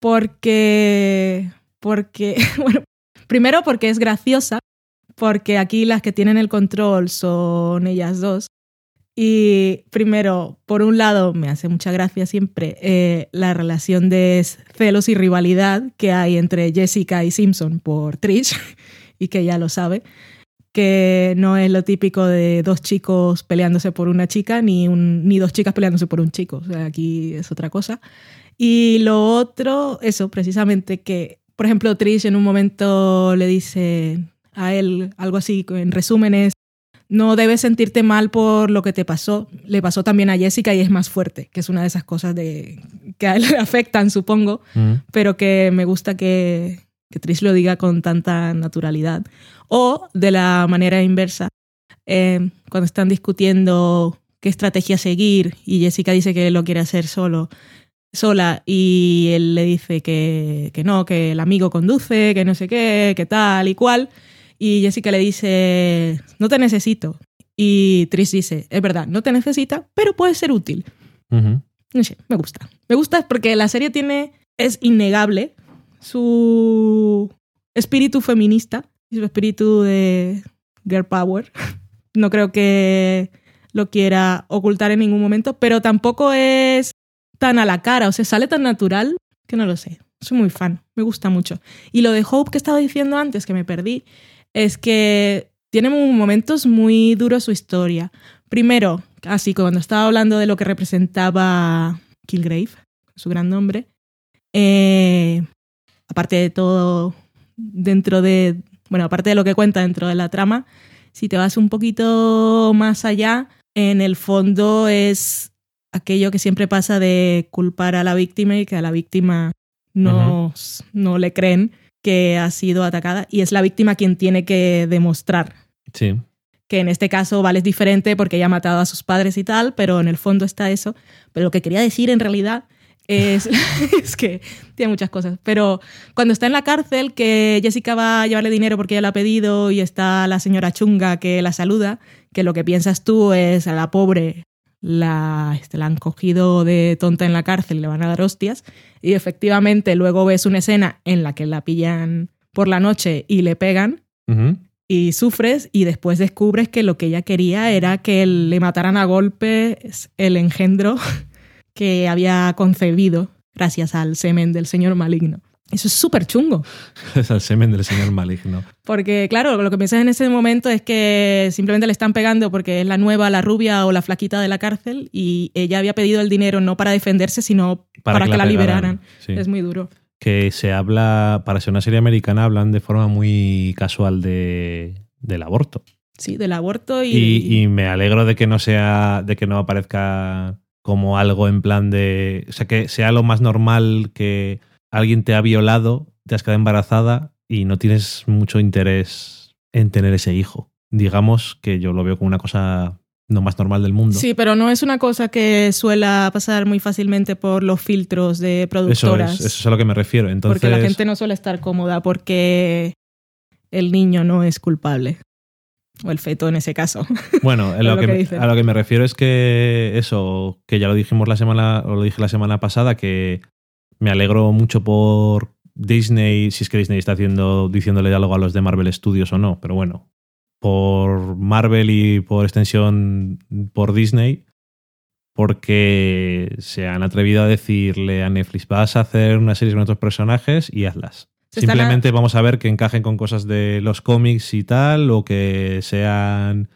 porque... Porque, bueno, primero porque es graciosa, porque aquí las que tienen el control son ellas dos y primero, por un lado, me hace mucha gracia siempre eh, la relación de celos y rivalidad que hay entre Jessica y Simpson por Trish, y que ya lo sabe, que no es lo típico de dos chicos peleándose por una chica, ni, un, ni dos chicas peleándose por un chico. O sea, aquí es otra cosa. Y lo otro, eso, precisamente que, por ejemplo, Trish en un momento le dice a él algo así, en resúmenes, no debes sentirte mal por lo que te pasó. Le pasó también a Jessica y es más fuerte, que es una de esas cosas de, que a él le afectan, supongo, mm. pero que me gusta que, que Trish lo diga con tanta naturalidad. O de la manera inversa, eh, cuando están discutiendo qué estrategia seguir y Jessica dice que lo quiere hacer solo, sola y él le dice que, que no, que el amigo conduce, que no sé qué, que tal y cual y Jessica le dice, no te necesito. Y Tris dice, es verdad, no te necesita, pero puede ser útil. No sé, me gusta. Me gusta porque la serie tiene, es innegable su espíritu feminista y su espíritu de girl power. No creo que lo quiera ocultar en ningún momento, pero tampoco es tan a la cara, o sea, sale tan natural que no lo sé. Soy muy fan, me gusta mucho. Y lo de Hope que estaba diciendo antes, que me perdí, es que tiene momentos muy duros su historia. Primero, así cuando estaba hablando de lo que representaba Kilgrave, su gran nombre, eh, aparte de todo dentro de, bueno, aparte de lo que cuenta dentro de la trama, si te vas un poquito más allá, en el fondo es aquello que siempre pasa de culpar a la víctima y que a la víctima no, no le creen que ha sido atacada y es la víctima quien tiene que demostrar. Sí. Que en este caso vale es diferente porque ella ha matado a sus padres y tal, pero en el fondo está eso. Pero lo que quería decir en realidad es, es que tiene muchas cosas. Pero cuando está en la cárcel, que Jessica va a llevarle dinero porque ella lo ha pedido y está la señora chunga que la saluda, que lo que piensas tú es a la pobre la, este, la han cogido de tonta en la cárcel y le van a dar hostias. Y efectivamente luego ves una escena en la que la pillan por la noche y le pegan. Y sufres y después descubres que lo que ella quería era que le mataran a golpes el engendro que había concebido gracias al semen del señor maligno. Eso es súper chungo. es el semen del señor maligno. Porque, claro, lo que piensas en ese momento es que simplemente le están pegando porque es la nueva, la rubia o la flaquita de la cárcel y ella había pedido el dinero no para defenderse, sino para, que, la, liberaran. Es muy duro. Que se habla, para ser una serie americana, hablan de forma muy casual de, del aborto. Sí, del aborto y... y... me alegro de que no sea, de que no aparezca como algo en plan de. O sea, que sea lo más normal que alguien te ha violado, te has quedado embarazada y no tienes mucho interés en tener ese hijo. Digamos que yo lo veo como una cosa no más normal del mundo. Sí, pero no es una cosa que suela pasar muy fácilmente por los filtros de productoras. Eso es, eso es a lo que me refiero. Entonces... Porque la gente no suele estar cómoda porque el niño no es culpable. O el feto en ese caso. Bueno, lo que, a lo que me refiero es que eso, que ya lo dijimos la semana, o lo dije la semana pasada, que me alegro mucho por Disney, si es que Disney está haciendo, diciéndole algo a los de Marvel Studios o no, pero bueno, por Marvel y por extensión por Disney, porque se han atrevido a decirle a Netflix, vas a hacer una serie con otros personajes y hazlas. Se Simplemente vamos a ver que encajen con cosas de los cómics y tal, o que sean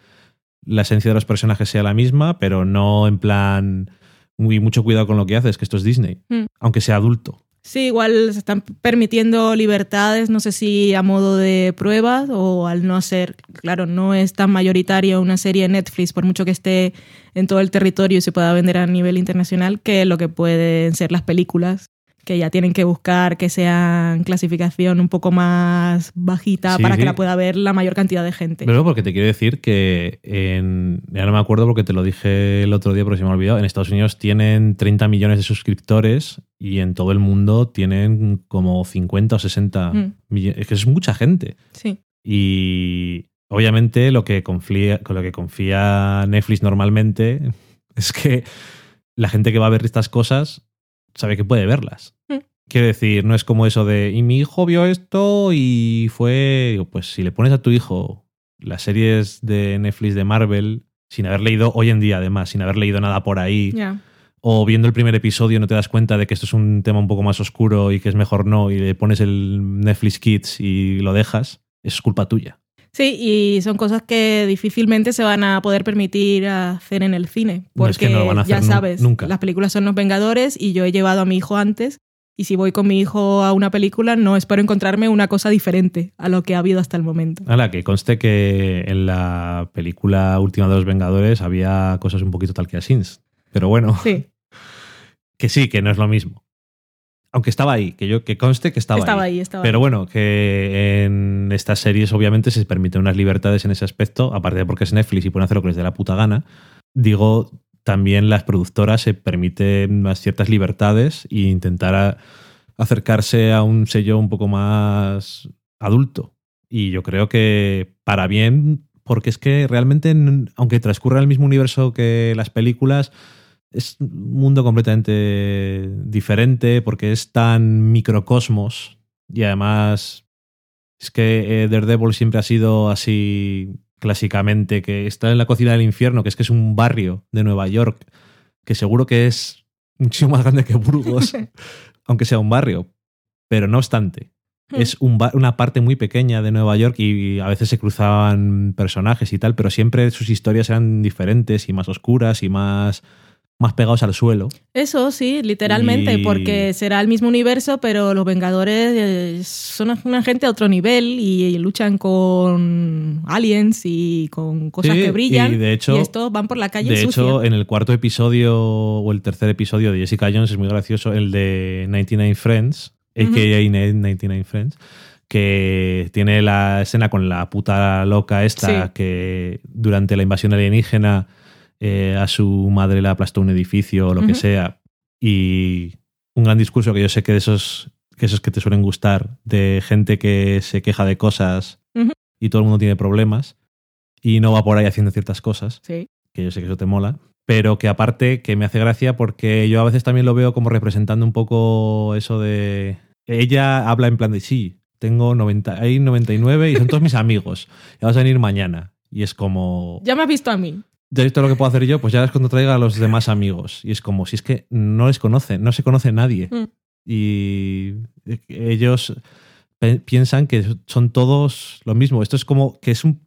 la esencia de los personajes sea la misma, pero no en plan muy mucho cuidado con lo que haces, que esto es Disney, Mm. aunque sea adulto. Sí, igual se están permitiendo libertades, no sé si a modo de pruebas o al no ser, claro, no es tan mayoritario una serie en Netflix, por mucho que esté en todo el territorio y se pueda vender a nivel internacional, que lo que pueden ser las películas, que ya tienen que buscar que sean clasificación un poco más bajita Sí, para sí. que la pueda ver la mayor cantidad de gente. Pero porque te quiero decir que en, ya no me acuerdo porque te lo dije el otro día porque se me ha olvidado, en Estados Unidos tienen 30 millones de suscriptores y en todo el mundo tienen como 50 o 60 Mm. millones. Es que es mucha gente. Sí, Y obviamente lo que confía, con lo que confía Netflix normalmente es que la gente que va a ver estas cosas sabe que puede verlas. Mm. Quiero decir, no es como eso de, y mi hijo vio esto y fue, pues si le pones a tu hijo las series de Netflix de Marvel, sin haber leído, hoy en día además, sin haber leído nada por ahí, o viendo el primer episodio no te das cuenta de que esto es un tema un poco más oscuro y que es mejor no, y le pones el Netflix Kids y lo dejas, es culpa tuya. Sí, y son cosas que difícilmente se van a poder permitir hacer en el cine. No, Porque es que no lo van a hacer ya sabes, nunca. las películas son los Vengadores y yo he llevado a mi hijo antes. Y si voy con mi hijo a una película, no espero encontrarme una cosa diferente a lo que ha habido hasta el momento. Ahora, que conste que en la película última de los Vengadores había cosas un poquito tal que asins. Pero bueno, Sí, que sí, que no es lo mismo. Aunque estaba ahí, que yo que conste que estaba, estaba ahí. ahí, estaba Pero bueno, que en estas series obviamente se permiten unas libertades en ese aspecto, aparte de porque es Netflix y pueden hacer lo que les dé la puta gana. Digo, también las productoras se permiten unas ciertas libertades e intentar a- acercarse a un sello un poco más adulto. Y yo creo que para bien, porque es que realmente, aunque transcurra el mismo universo que las películas, es un mundo completamente diferente porque es tan microcosmos y además es que eh, Daredevil siempre ha sido así clásicamente, que está en la cocina del infierno, que es que es un barrio de Nueva York, que seguro que es muchísimo más grande que Burgos, aunque sea un barrio. Pero no obstante, es un una parte muy pequeña de Nueva York y a veces se cruzaban personajes y tal, pero siempre sus historias eran diferentes y más oscuras y más, más pegados al suelo. Eso sí, literalmente, Y- porque será el mismo universo, pero los Vengadores eh, son una gente a otro nivel y, luchan con aliens y con cosas Sí, que brillan. y de hecho- estos van por la calle De sucia. hecho, en el cuarto episodio o el tercer episodio de Jessica Jones es muy gracioso, el de 99 Friends, Ujú. a.k.a. 99 Friends, que tiene la escena con la puta loca esta Sí. que durante la invasión alienígena eh, a su madre le aplastó un edificio o lo que sea. Y un gran discurso que yo sé que de esos que esos que te suelen gustar, de gente que se queja de cosas y todo el mundo tiene problemas y no va por ahí haciendo ciertas cosas Sí. que yo sé que eso te mola, pero que aparte que me hace gracia porque yo a veces también lo veo como representando un poco eso de... Ella habla en plan de sí, tengo 90, hay 99 y son todos mis amigos, y vas a venir mañana. Y es como... Ya me has visto a mí. Ya he visto lo que puedo hacer yo, pues ya es cuando traiga a los demás amigos. Y es como, si es que no les conocen, no se conoce nadie. Mm. Y ellos piensan que son todos lo mismo. Esto es como que es un...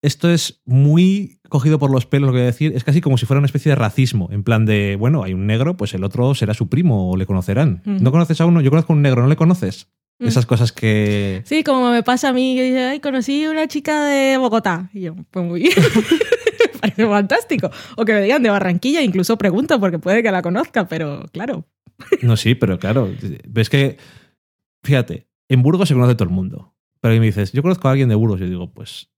Esto es muy cogido por los pelos, lo que voy a decir. Es casi como si fuera una especie de racismo. En plan de, bueno, hay un negro, pues el otro será su primo o le conocerán. Mm. ¿No conoces a uno? Yo conozco a un negro, ¿no le conoces? Mm. Esas cosas que... Sí, como me pasa a mí, que dice, ay, conocí una chica de Bogotá. Y yo, pues muy bien. Parece fantástico. O que me digan de Barranquilla, incluso pregunto, porque puede que la conozca, pero claro. No, sí, pero claro, ves que, fíjate, en Burgos se conoce todo el mundo. Pero ahí me dices, yo conozco a alguien de Burgos. Yo digo, pues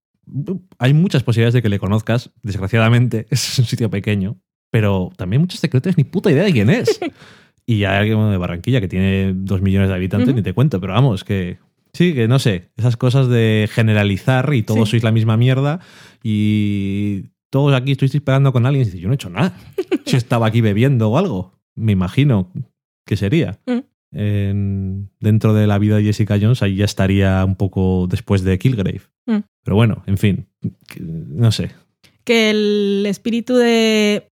hay muchas posibilidades de que le conozcas. Desgraciadamente, es un sitio pequeño. Pero también muchos tienes ni puta idea de quién es. y hay alguien de Barranquilla que tiene dos millones de habitantes, ni te cuento. Pero vamos, que sí, que no sé. Esas cosas de generalizar y todos Sí. sois la misma mierda. Y todos aquí estoy pegando con alguien. Y dices, yo no he hecho nada. Yo estaba aquí bebiendo o algo. Me imagino que sería. Mm. En- dentro de la vida de Jessica Jones, ahí ya estaría un poco después de Killgrave. Mm. Pero bueno, en fin, no sé. Que el espíritu de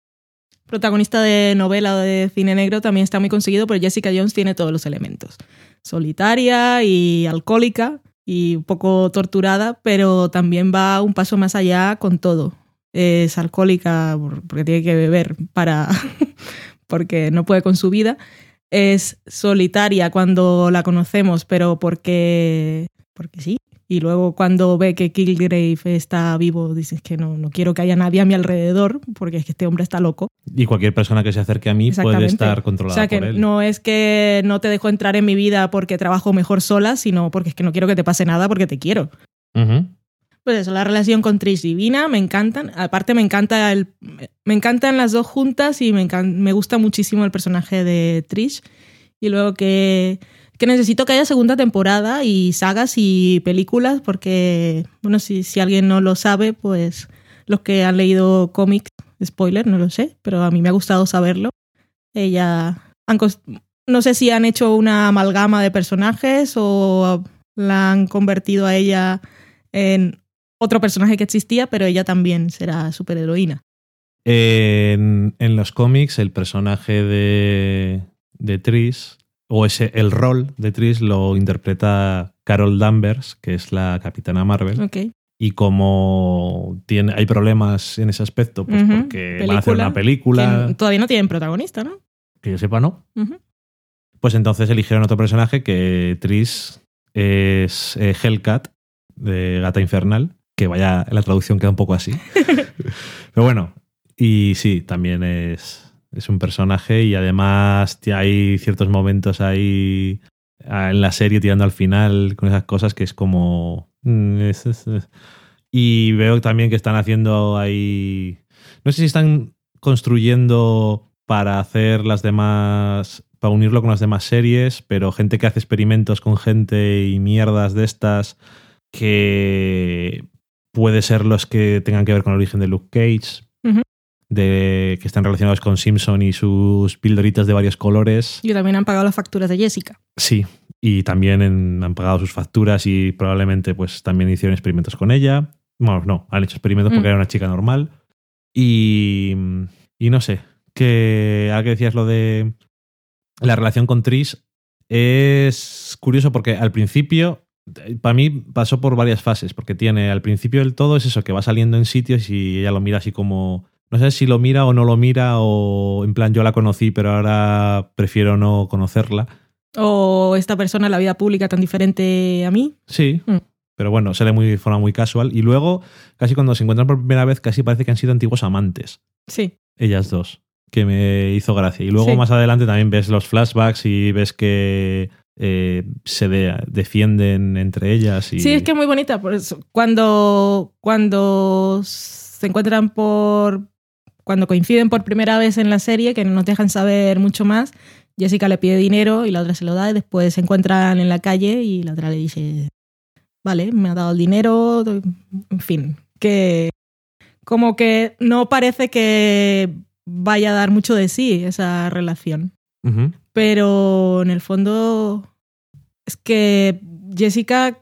protagonista de novela o de cine negro también está muy conseguido, pero Jessica Jones tiene todos los elementos. Solitaria y alcohólica y un poco torturada, pero también va un paso más allá con todo. Es alcohólica porque tiene que beber para porque no puede con su vida. Es solitaria cuando la conocemos, pero porque porque sí. Y luego cuando ve que Kilgrave está vivo, dices que no, no quiero que haya nadie a mi alrededor, porque es que este hombre está loco. Y cualquier persona que se acerque a mí puede estar controlada. O sea que por él. no es que no te dejo entrar en mi vida porque trabajo mejor sola, sino porque es que no quiero que te pase nada porque te quiero. Pues eso, la relación con Trish divina, me encantan. Aparte me encanta el, me encantan las dos juntas y me, encan- me gusta muchísimo el personaje de Trish. Y luego que, que necesito que haya segunda temporada y sagas y películas porque, bueno, si, si alguien no lo sabe, pues los que han leído cómics, spoiler, no lo sé, pero a mí me ha gustado saberlo. Ella, han no sé si han hecho una amalgama de personajes o la han convertido a ella en otro personaje que existía, pero ella también será superheroína. En, en los cómics, el personaje de, de Trish, o ese, el rol de Trish, lo interpreta Carol Danvers, que es la capitana Marvel. Y como tiene, hay problemas en ese aspecto, pues porque van a hacer una Que película, todavía no tienen protagonista, ¿no? que yo sepa, no. Pues entonces eligieron otro personaje que Trish es eh, Hellcat, de Gata Infernal, que vaya, la traducción queda un poco así. Pero bueno, y sí, también es, es un personaje y además hay ciertos momentos ahí ah, en la serie tirando al final con esas cosas que es como... mm. Y veo también que están haciendo ahí... No sé si están construyendo para hacer las demás... para unirlo con las demás series, pero gente que hace experimentos con gente y mierdas de estas que puede ser los que tengan que ver con el origen de Luke Cage, de que están relacionados con Simpson y sus pildoritas de varios colores. Y también han pagado las facturas de Jessica. Sí, y también en- han pagado sus facturas y probablemente pues también hicieron experimentos con ella. Bueno, no, han hecho experimentos porque Mm. era una chica normal. Y, y no sé, que ahora que decías lo de la relación con Trish, es curioso porque al principio, para mí pasó por varias fases, porque tiene al principio del todo es eso, que va saliendo en sitios y ella lo mira así como, no sé si lo mira o no lo mira, o en plan yo la conocí pero ahora prefiero no conocerla. O esta persona en la vida pública tan diferente a mí. Sí, Mm. pero bueno, sale muy de forma muy casual. Y luego, casi cuando se encuentran por primera vez, casi parece que han sido antiguos amantes, Sí. ellas dos, que me hizo gracia. Y luego Sí. más adelante también ves los flashbacks y ves que eh, se de- defienden entre ellas. Y... Sí, es que es muy bonita. Por eso, cuando, cuando se encuentran por. Cuando coinciden por primera vez en la serie, que no nos dejan saber mucho más, Jessica le pide dinero y la otra se lo da, y después se encuentran en la calle y la otra le dice: Vale, me ha dado el dinero. En fin, que. Como que no parece que vaya a dar mucho de sí esa relación pero en el fondo es que Jessica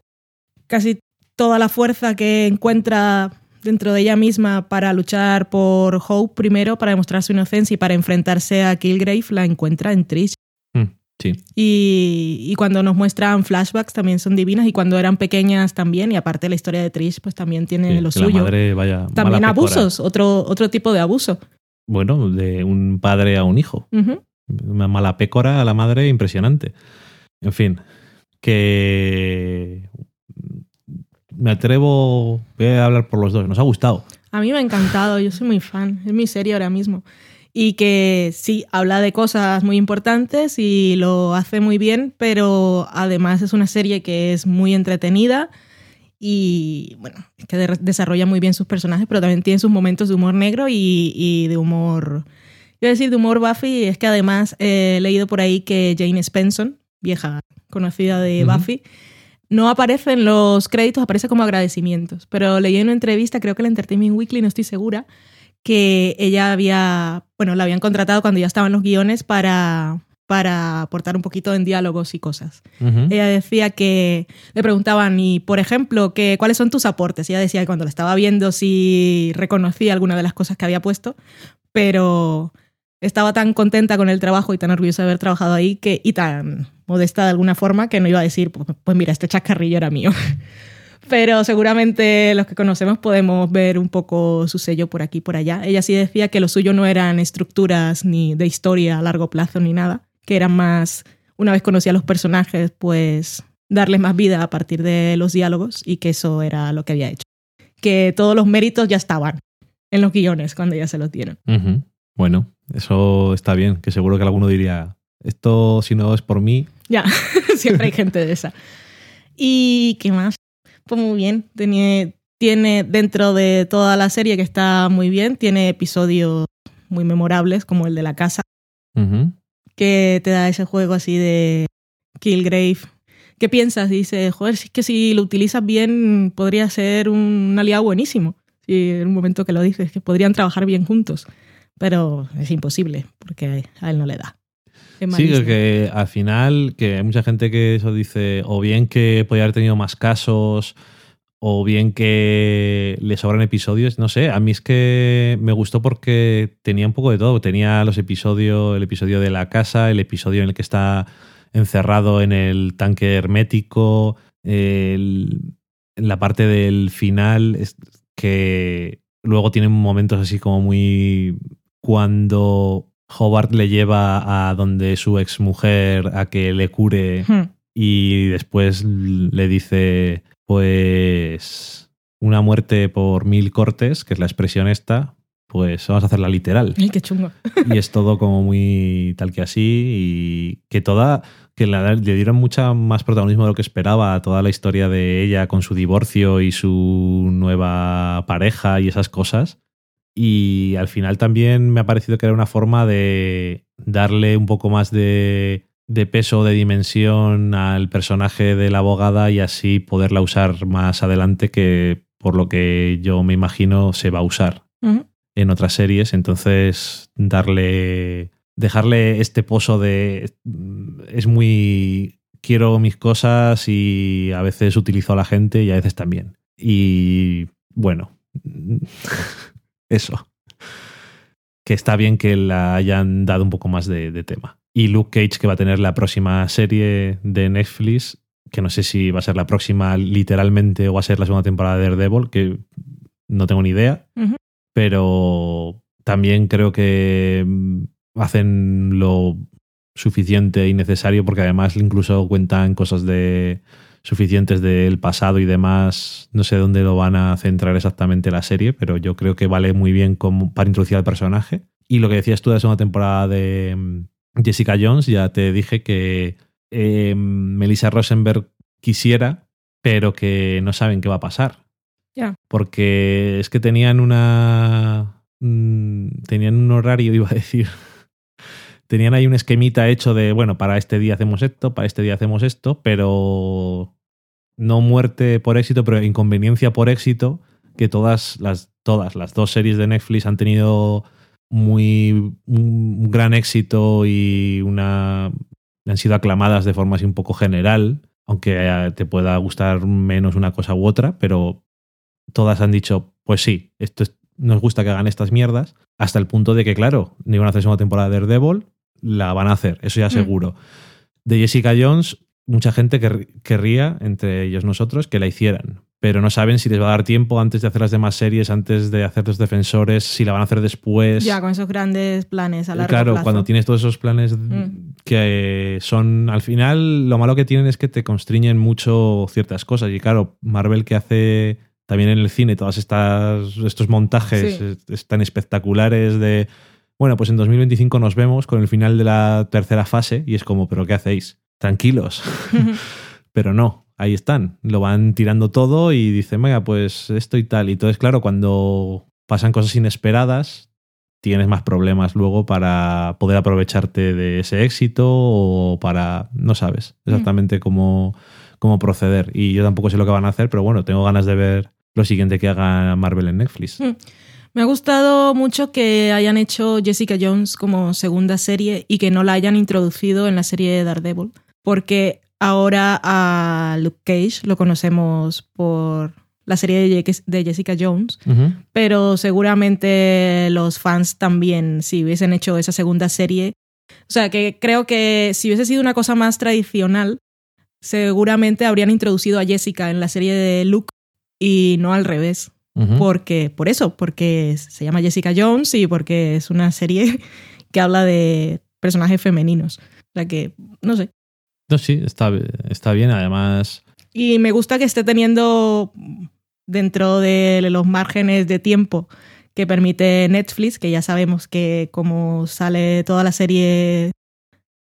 casi toda la fuerza que encuentra dentro de ella misma para luchar por Hope primero, para demostrar su inocencia y para enfrentarse a Kilgrave, la encuentra en Trish. Mm, Sí. Y, y cuando nos muestran flashbacks también son divinas y cuando eran pequeñas también, y aparte la historia de Trish pues también tiene Sí, lo la suyo. madre vaya También pecora. abusos, otro, otro tipo de abuso. Bueno, de un padre a un hijo. Una mala pécora a la madre impresionante. En fin, que me atrevo, a hablar por los dos, nos ha gustado. A mí me ha encantado, yo soy muy fan, es mi serie ahora mismo. Y que sí, habla de cosas muy importantes y lo hace muy bien, pero además es una serie que es muy entretenida y bueno, que de- desarrolla muy bien sus personajes, pero también tiene sus momentos de humor negro y, y de humor, a decir de humor Buffy, es que además eh, he leído por ahí que Jane Spenson, vieja conocida de. Buffy, no aparece en los créditos, aparece como agradecimientos. Pero leí en una entrevista, creo que en la Entertainment Weekly, no estoy segura, que ella había, bueno, la habían contratado cuando ya estaban los guiones para, para aportar un poquito en diálogos y cosas. Ella decía que le preguntaban, y por ejemplo, que, ¿cuáles son tus aportes? Y ella decía que cuando la estaba viendo si reconocía alguna de las cosas que había puesto, pero estaba tan contenta con el trabajo y tan orgullosa de haber trabajado ahí que, y tan modesta de alguna forma que no iba a decir, pues, pues mira, este chascarrillo era mío. Pero seguramente los que conocemos podemos ver un poco su sello por aquí y por allá. Ella sí decía que lo suyo no eran estructuras ni de historia a largo plazo ni nada, que eran más, una vez conocía a los personajes, pues darles más vida a partir de los diálogos y que eso era lo que había hecho. Que todos los méritos ya estaban en los guiones cuando ya se los dieron. Bueno, eso está bien, que seguro que alguno diría, esto si no es por mí, Ya, siempre hay gente de esa. ¿Y qué más? Pues muy bien. Tiene, tiene dentro de toda la serie que está muy bien, tiene episodios muy memorables, como el de la casa, que te da ese juego así de Killgrave. ¿Qué piensas? Dice, joder, si es que si lo utilizas bien podría ser un aliado buenísimo. Y en un momento que lo dices, que podrían trabajar bien juntos. Pero es imposible, porque a él no le da. Es Sí, que al final, que hay mucha gente que eso dice, o bien que podría haber tenido más casos, o bien que le sobran episodios, no sé, a mí es que me gustó porque tenía un poco de todo, tenía los episodios, el episodio de la casa, el episodio en el que está encerrado en el tanque hermético, el- la parte del final, es que luego tienen momentos así como muy cuando Hobart le lleva a donde su exmujer a que le cure Hmm. y después le dice, pues, una muerte por mil cortes, que es la expresión esta, pues vamos a hacerla literal. Ay, qué chungo. Y es todo como muy tal que así y que toda, que la- le dieron mucha más protagonismo de lo que esperaba a toda la historia de ella con su divorcio y su nueva pareja y esas cosas. Y al final también me ha parecido que era una forma de darle un poco más de, de peso, de dimensión al personaje de la abogada y así poderla usar más adelante que por lo que yo me imagino se va a usar en otras series, entonces darle, dejarle este pozo de es muy quiero mis cosas y a veces utilizo a la gente y a veces también. Y bueno, eso. Que está bien que la hayan dado un poco más de, de tema. Y Luke Cage, que va a tener la próxima serie de Netflix, que no sé si va a ser la próxima literalmente o va a ser la segunda temporada de Daredevil, que no tengo ni idea pero también creo que hacen lo suficiente y necesario porque además incluso cuentan cosas de suficientes del pasado y demás. No sé dónde lo van a centrar exactamente la serie, pero yo creo que vale muy bien como para introducir al personaje. Y lo que decías tú de la segunda temporada de mm, Jessica Jones, ya te dije que eh, Melissa Rosenberg quisiera, pero que no saben qué va a pasar Ya. porque es que tenían una mm, tenían un horario iba a decir tenían ahí un esquemita hecho de bueno para este día hacemos esto para este día hacemos esto pero no muerte por éxito pero inconveniencia por éxito que todas las todas las dos series de Netflix han tenido muy un gran éxito y una han sido aclamadas de forma así un poco general aunque eh, te pueda gustar menos una cosa u otra pero todas han dicho, pues sí, esto es- nos gusta que hagan estas mierdas, hasta el punto de que, claro, ni van a hacer segunda temporada de Daredevil, la van a hacer, eso ya Mm. seguro. De Jessica Jones, mucha gente quer- querría, entre ellos nosotros, que la hicieran, pero no saben si les va a dar tiempo antes de hacer las demás series, antes de hacer los defensores, si la van a hacer después. Ya, con esos grandes planes a largo Claro, plazo. cuando tienes todos esos planes Mm. que son, al final, lo malo que tienen es que te constriñen mucho ciertas cosas. Y claro, Marvel que hace también en el cine todas estas estos montajes Sí. es- es tan espectaculares de bueno, pues en 2025 nos vemos con el final de la tercera fase y es como, pero ¿qué hacéis? Tranquilos. pero no, ahí están. Lo van tirando todo y dicen, venga, pues esto y tal. Y entonces, claro, cuando pasan cosas inesperadas, tienes más problemas luego para poder aprovecharte de ese éxito o para, no sabes exactamente cómo, cómo proceder. Y yo tampoco sé lo que van a hacer, pero bueno, tengo ganas de ver lo siguiente que haga Marvel en Netflix. Mm. Me ha gustado mucho que hayan hecho Jessica Jones como segunda serie y que no la hayan introducido en la serie de Daredevil, porque ahora a Luke Cage lo conocemos por la serie de Jessica Jones, pero seguramente los fans también, si hubiesen hecho esa segunda serie, o sea, que creo que si hubiese sido una cosa más tradicional, seguramente habrían introducido a Jessica en la serie de Luke y no al revés. Porque, por eso, porque se llama Jessica Jones y porque es una serie que habla de personajes femeninos. O sea que, no sé. No, sí, está, está bien, además. Y me gusta que esté teniendo dentro de los márgenes de tiempo que permite Netflix, que ya sabemos que como sale toda la serie,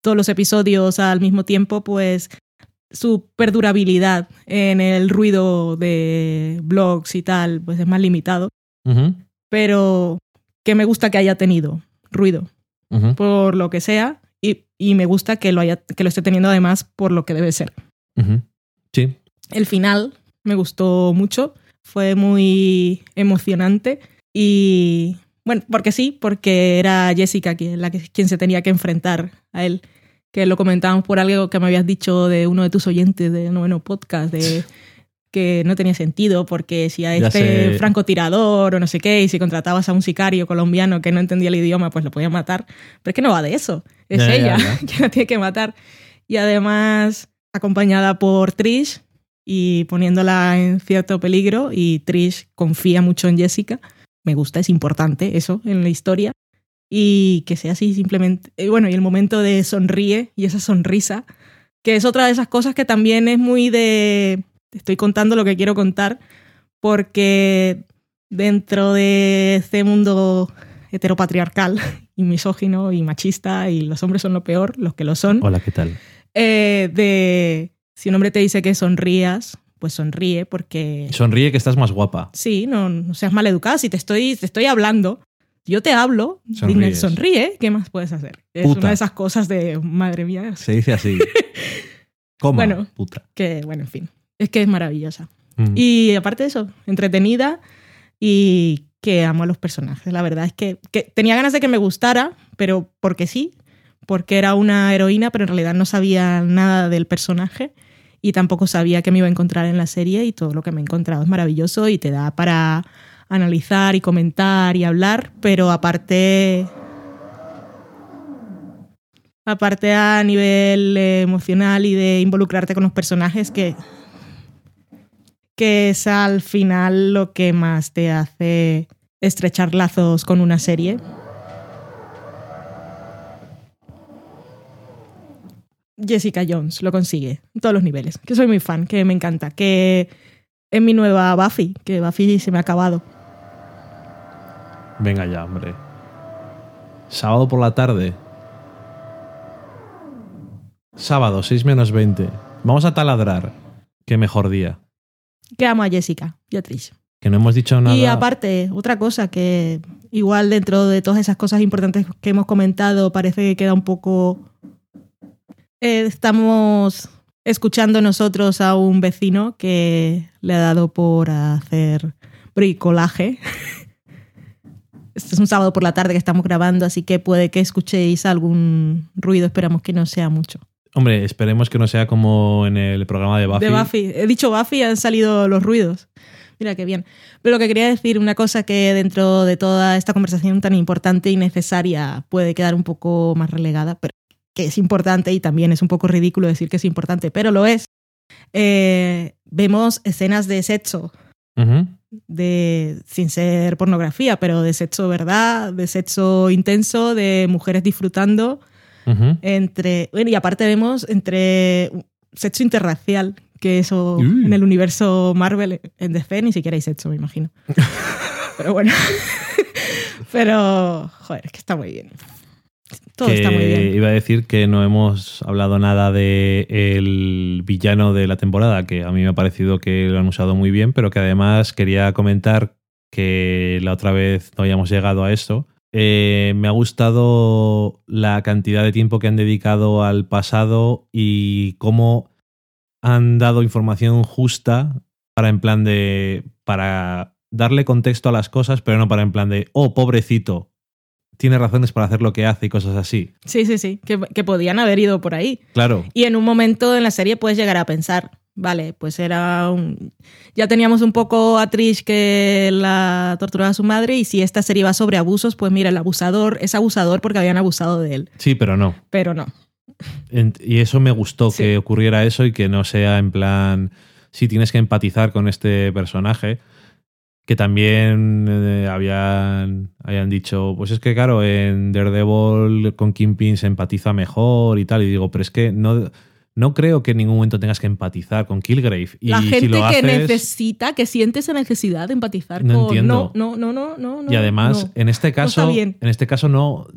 todos los episodios al mismo tiempo, pues su perdurabilidad en el ruido de blogs y tal, pues es más limitado. Pero que me gusta que haya tenido ruido, por lo que sea, y, y, me gusta que lo, haya, que lo esté teniendo además por lo que debe ser. Sí. El final me gustó mucho, fue muy emocionante y bueno, porque sí, porque era Jessica quien, la quien se tenía que enfrentar a él que lo comentábamos por algo que me habías dicho de uno de tus oyentes de noveno podcast, de que no tenía sentido porque si a este francotirador o no sé qué, y si contratabas a un sicario colombiano que no entendía el idioma, pues lo podían matar. Pero es que no va de eso, es ella quien la tiene que matar. Y además acompañada por Trish y poniéndola en cierto peligro y Trish confía mucho en Jessica. Me gusta, es importante eso en la historia y que sea así simplemente. Eh, bueno, y el momento de sonríe y esa sonrisa, que es otra de esas cosas que también es muy de. Estoy contando lo que quiero contar, porque dentro de este mundo heteropatriarcal y misógino y machista, y los hombres son lo peor, los que lo son. Hola, ¿qué tal? Eh, de si un hombre te dice que sonrías, pues sonríe porque... Sonríe que estás más guapa. Sí, no, no seas maleducada. Si te estoy, te estoy hablando, yo te hablo, sonríe, ¿qué más puedes hacer? Es una de esas cosas de, madre mía. Se dice así. ¿Cómo? bueno, puta. Que, bueno, en fin, es que es maravillosa. Mm. Y aparte de eso, entretenida y que amo a los personajes. La verdad es que, tenía ganas de que me gustara, pero porque sí, porque era una heroína, pero en realidad no sabía nada del personaje y tampoco sabía que me iba a encontrar en la serie y todo lo que me he encontrado es maravilloso y te da para analizar y comentar y hablar, pero aparte aparte a nivel emocional y de involucrarte con los personajes que que es al final lo que más te hace estrechar lazos con una serie. Jessica Jones lo consigue en todos los niveles, que soy muy fan, que me encanta, que es mi nueva Buffy, que Buffy se me ha acabado. Venga ya, hombre. Sábado por la tarde. Sábado, 6 menos 20. Vamos a taladrar. Qué mejor día. Que amo a Jessica Trish. Que no hemos dicho nada. Y aparte, otra cosa que igual dentro de todas esas cosas importantes que hemos comentado parece que queda un poco... Eh, estamos escuchando nosotros a un vecino que le ha dado por hacer bricolaje Este es un sábado por la tarde que estamos grabando, así que puede que escuchéis algún ruido, esperamos que no sea mucho. Hombre, esperemos que no sea como en el programa de Buffy. De Buffy. He dicho Buffy y han salido los ruidos. Mira qué bien. Pero lo que quería decir, una cosa que dentro de toda esta conversación tan importante y necesaria puede quedar un poco más relegada, pero que es importante y también es un poco ridículo decir que es importante, pero lo es. Eh, vemos escenas de sexo de, sin ser pornografía, pero de sexo verdad, de sexo intenso, de mujeres disfrutando. Entre. Bueno, y aparte vemos entre sexo interracial, que eso en el universo Marvel, en DC ni siquiera hay sexo, me imagino. pero bueno. pero, joder, es que está muy bien. Todo está muy bien. Iba a decir que no hemos hablado nada de el villano de la temporada, que a mí me ha parecido que lo han usado muy bien, pero que además quería comentar que la otra vez no habíamos llegado a esto. Eh, me ha gustado la cantidad de tiempo que han dedicado al pasado y cómo han dado información justa para en plan de para darle contexto a las cosas, pero no para en plan de, oh, pobrecito, tiene razones para hacer lo que hace y cosas así. Sí, sí, sí, que, que podían haber ido por ahí. Claro. Y en un momento en la serie puedes llegar a pensar, vale, pues era un... Ya teníamos un poco a Trish que la torturaba a su madre y si esta serie va sobre abusos, pues mira, el abusador es abusador porque habían abusado de él. Sí, pero no. Pero no. Y eso me gustó Sí. que ocurriera eso y que no sea en plan, si tienes que empatizar con este personaje, que también eh, habían, habían dicho, pues es que claro, en Daredevil con Kingpin se empatiza mejor y tal, y digo, pero es que no, no creo que en ningún momento tengas que empatizar con Killgrave. Y la si gente lo que necesita, que siente esa necesidad de empatizar No con... entiendo. No, no, no, no, no. Y además, no. en este caso, bien. en este caso no,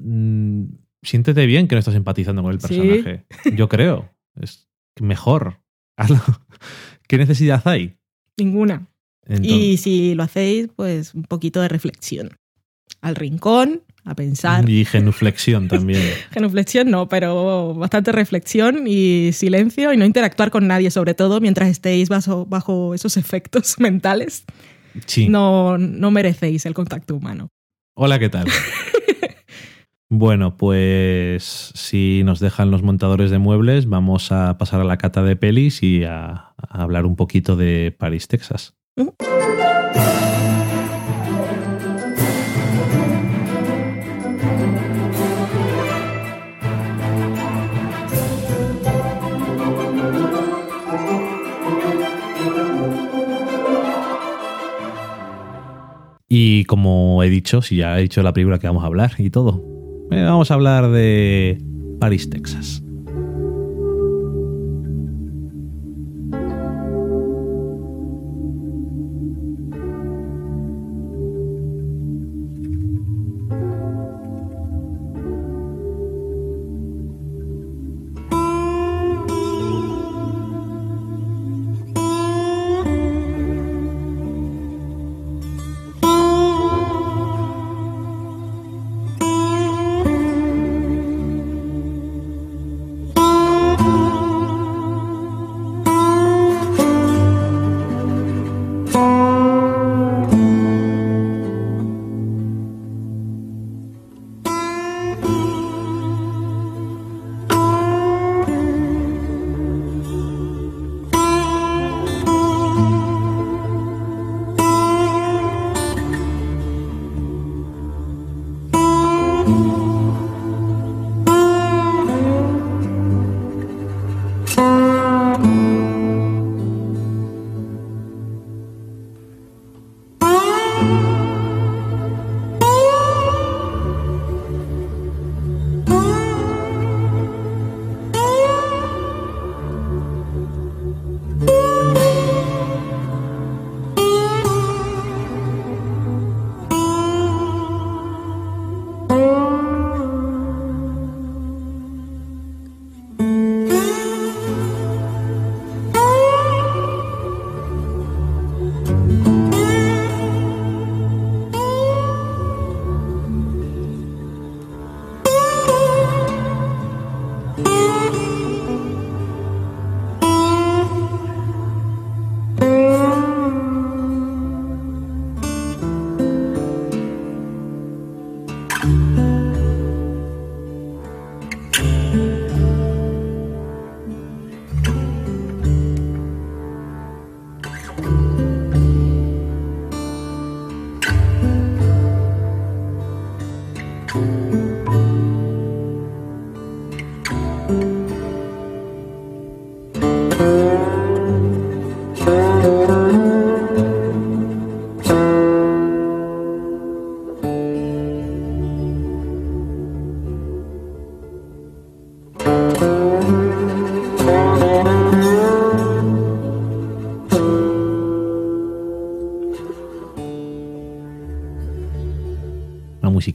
siéntete bien que no estás empatizando con el Sí. personaje. Yo creo. Es mejor. Hazlo. ¿Qué necesidad hay? Ninguna. Entonces- Y si lo hacéis, pues un poquito de reflexión. Al rincón, a pensar. y genuflexión también. Genuflexión no, pero bastante reflexión y silencio y no interactuar con nadie, sobre todo mientras estéis bajo, bajo esos efectos mentales. Sí. No, no merecéis el contacto humano. Hola, ¿qué tal? Bueno, pues si nos dejan los montadores de muebles, vamos a pasar a la cata de pelis y a, hablar un poquito de París, Texas. Y como he dicho, si ya he dicho la película que vamos a hablar y todo, vamos a hablar de París, Texas.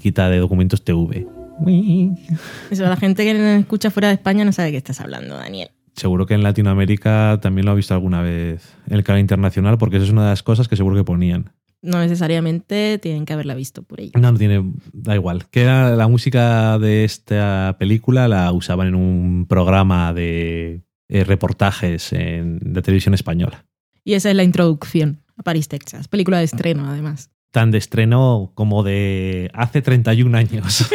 Musiquita de documentos TV. Eso, la gente que escucha fuera de España no sabe de qué estás hablando, Daniel. Seguro que en Latinoamérica también lo ha visto alguna vez en el canal internacional, porque eso es una de las cosas que seguro que ponían. No necesariamente tienen que haberla visto por ahí. No, no tiene. Da igual. Que era la música de esta película la usaban en un programa de eh, reportajes en, de televisión española. Y esa es la introducción a París, Texas. Película de estreno, además. Tan de estreno como de hace 31 años.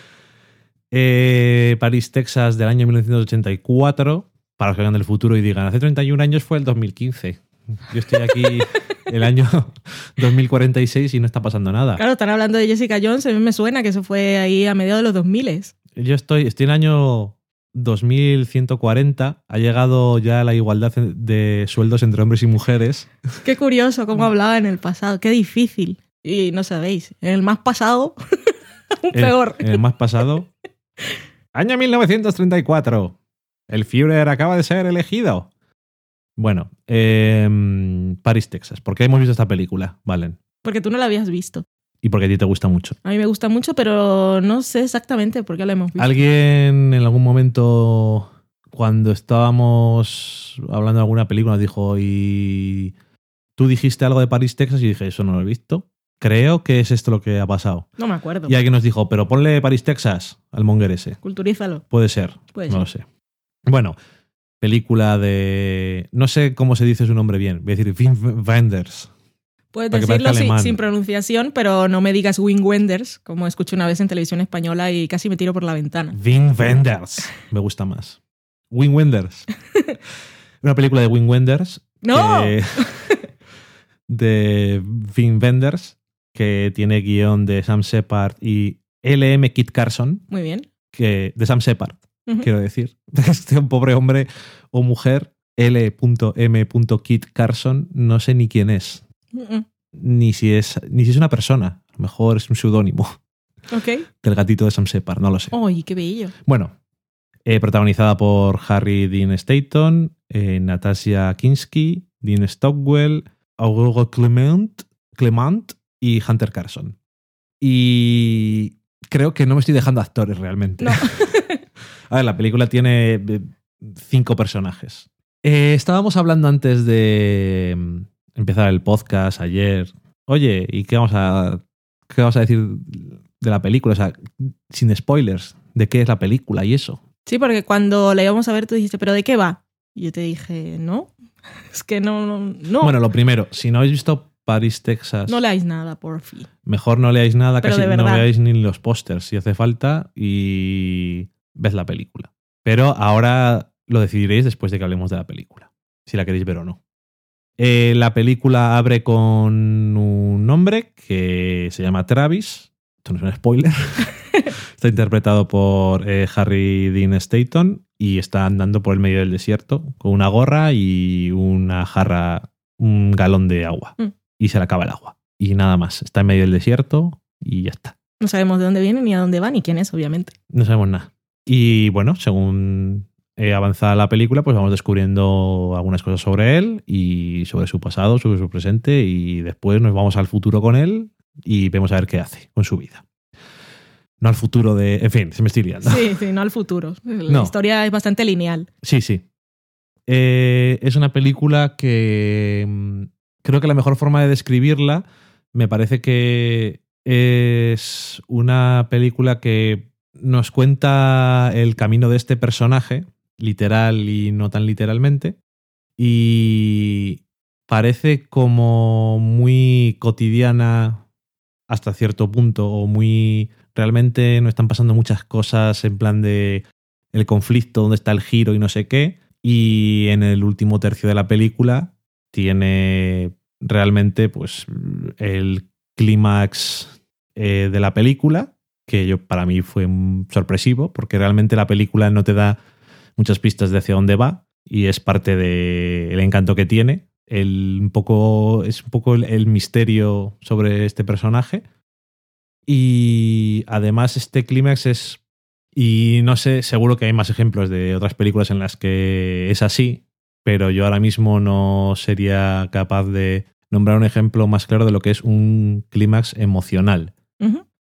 eh, París, Texas del año 1984. Para los que vengan del futuro y digan, hace 31 años fue el 2015. Yo estoy aquí el año 2046 y no está pasando nada. Claro, están hablando de Jessica Jones, a mí me suena que eso fue ahí a mediados de los 2000. Yo estoy, estoy en el año 2140. Ha llegado ya la igualdad de sueldos entre hombres y mujeres. Qué curioso cómo hablaba en el pasado, qué difícil. Y no sabéis, en el más pasado, aún En- peor. En, el más pasado. Año 1934. El Führer acaba de ser elegido. Bueno, eh, París, Texas. ¿Por qué hemos visto esta película, Valen? Porque tú no la habías visto. Y porque a ti te gusta mucho. A mí me gusta mucho, pero no sé exactamente por qué la hemos visto. Alguien en algún momento, cuando estábamos hablando de alguna película, nos dijo, y tú dijiste algo de París, Texas, y dije, eso no lo he visto. Creo que es esto lo que ha pasado. No me acuerdo. Y alguien nos dijo, pero ponle París, Texas al monger ese. Culturízalo. Puede ser. Puede no ser. lo sé. Bueno, película de. No sé cómo se dice su nombre bien. Voy a decir Wim Wenders. Puedes Para decirlo sin, pronunciación, pero no me digas Wing Wenders, como escuché una vez en televisión española y casi me tiro por la ventana. Wim Wenders. Me gusta más. Wim Wenders. Una película de Wim Wenders. ¡No! que- de Wim Wenders, que tiene guion de Sam Shepard y LM Kit Carson, Muy bien. que, de Sam Shepard. Quiero decir. Este pobre hombre o mujer, L.M. Kit Carson, no sé ni quién es, Mm, ni si es, ni si es una persona. A lo mejor es un seudónimo Ok. del gatito de Sam Shepard, no lo sé. ¡Ay, qué bello! Bueno, eh, protagonizada por Harry Dean Stanton, eh, Natasha Kinski, Dean Stockwell, Aurora Clement, Clement y Hunter Carson. Y creo que no me estoy dejando actores realmente. No. A ver, la película tiene eh, cinco personajes. Eh, estábamos hablando antes de mm, empezar el podcast ayer. Oye, ¿y qué vamos a, qué vamos a decir de la película? O sea, sin spoilers, de qué es la película y eso. Sí, porque cuando la íbamos a ver tú dijiste, ¿pero de qué va? Y yo te dije, no. Es que no, no, no. Bueno, lo primero, si no habéis visto Paris, Texas, no leáis nada, por fin. mejor no leáis nada, Pero casi no veáis ni los pósters si hace falta y ves la película. Pero ahora lo decidiréis después de que hablemos de la película, si la queréis ver o no. Eh, la película abre con un hombre que se llama Travis. Esto no es un spoiler. está interpretado por eh, Harry Dean Stanton y está andando por el medio del desierto con una gorra y una jarra, un galón de agua. Mm. Y se le acaba el agua. Y nada más. Está en medio del desierto y ya está. No sabemos de dónde viene, ni a dónde va, ni quién es, obviamente. No sabemos nada. Y bueno, según eh, avanza la película, pues vamos descubriendo algunas cosas sobre él y sobre su pasado, sobre su presente y después nos vamos al futuro con él y vemos a ver qué hace con su vida. No al futuro de... En fin, se me estoy liando. Sí, sí, no al futuro. La No. historia es bastante lineal. Sí, sí. Eh, es una película que mm, creo que la mejor forma de describirla me parece que es una película que nos cuenta el camino de este personaje, literal y no tan literalmente, y parece como muy cotidiana hasta cierto punto o muy realmente no están pasando muchas cosas en plan de el conflicto, dónde está el giro y no sé qué. Y en el último tercio de la película tiene realmente pues el clímax eh, de la película, que yo para mí fue sorpresivo, porque realmente la película no te da muchas pistas de hacia dónde va y es parte del encanto que tiene. El, un poco, es un poco el, el misterio sobre este personaje. Y además este clímax es y no sé, seguro que hay más ejemplos de otras películas en las que es así, pero yo ahora mismo no sería capaz de nombrar un ejemplo más claro de lo que es un clímax emocional.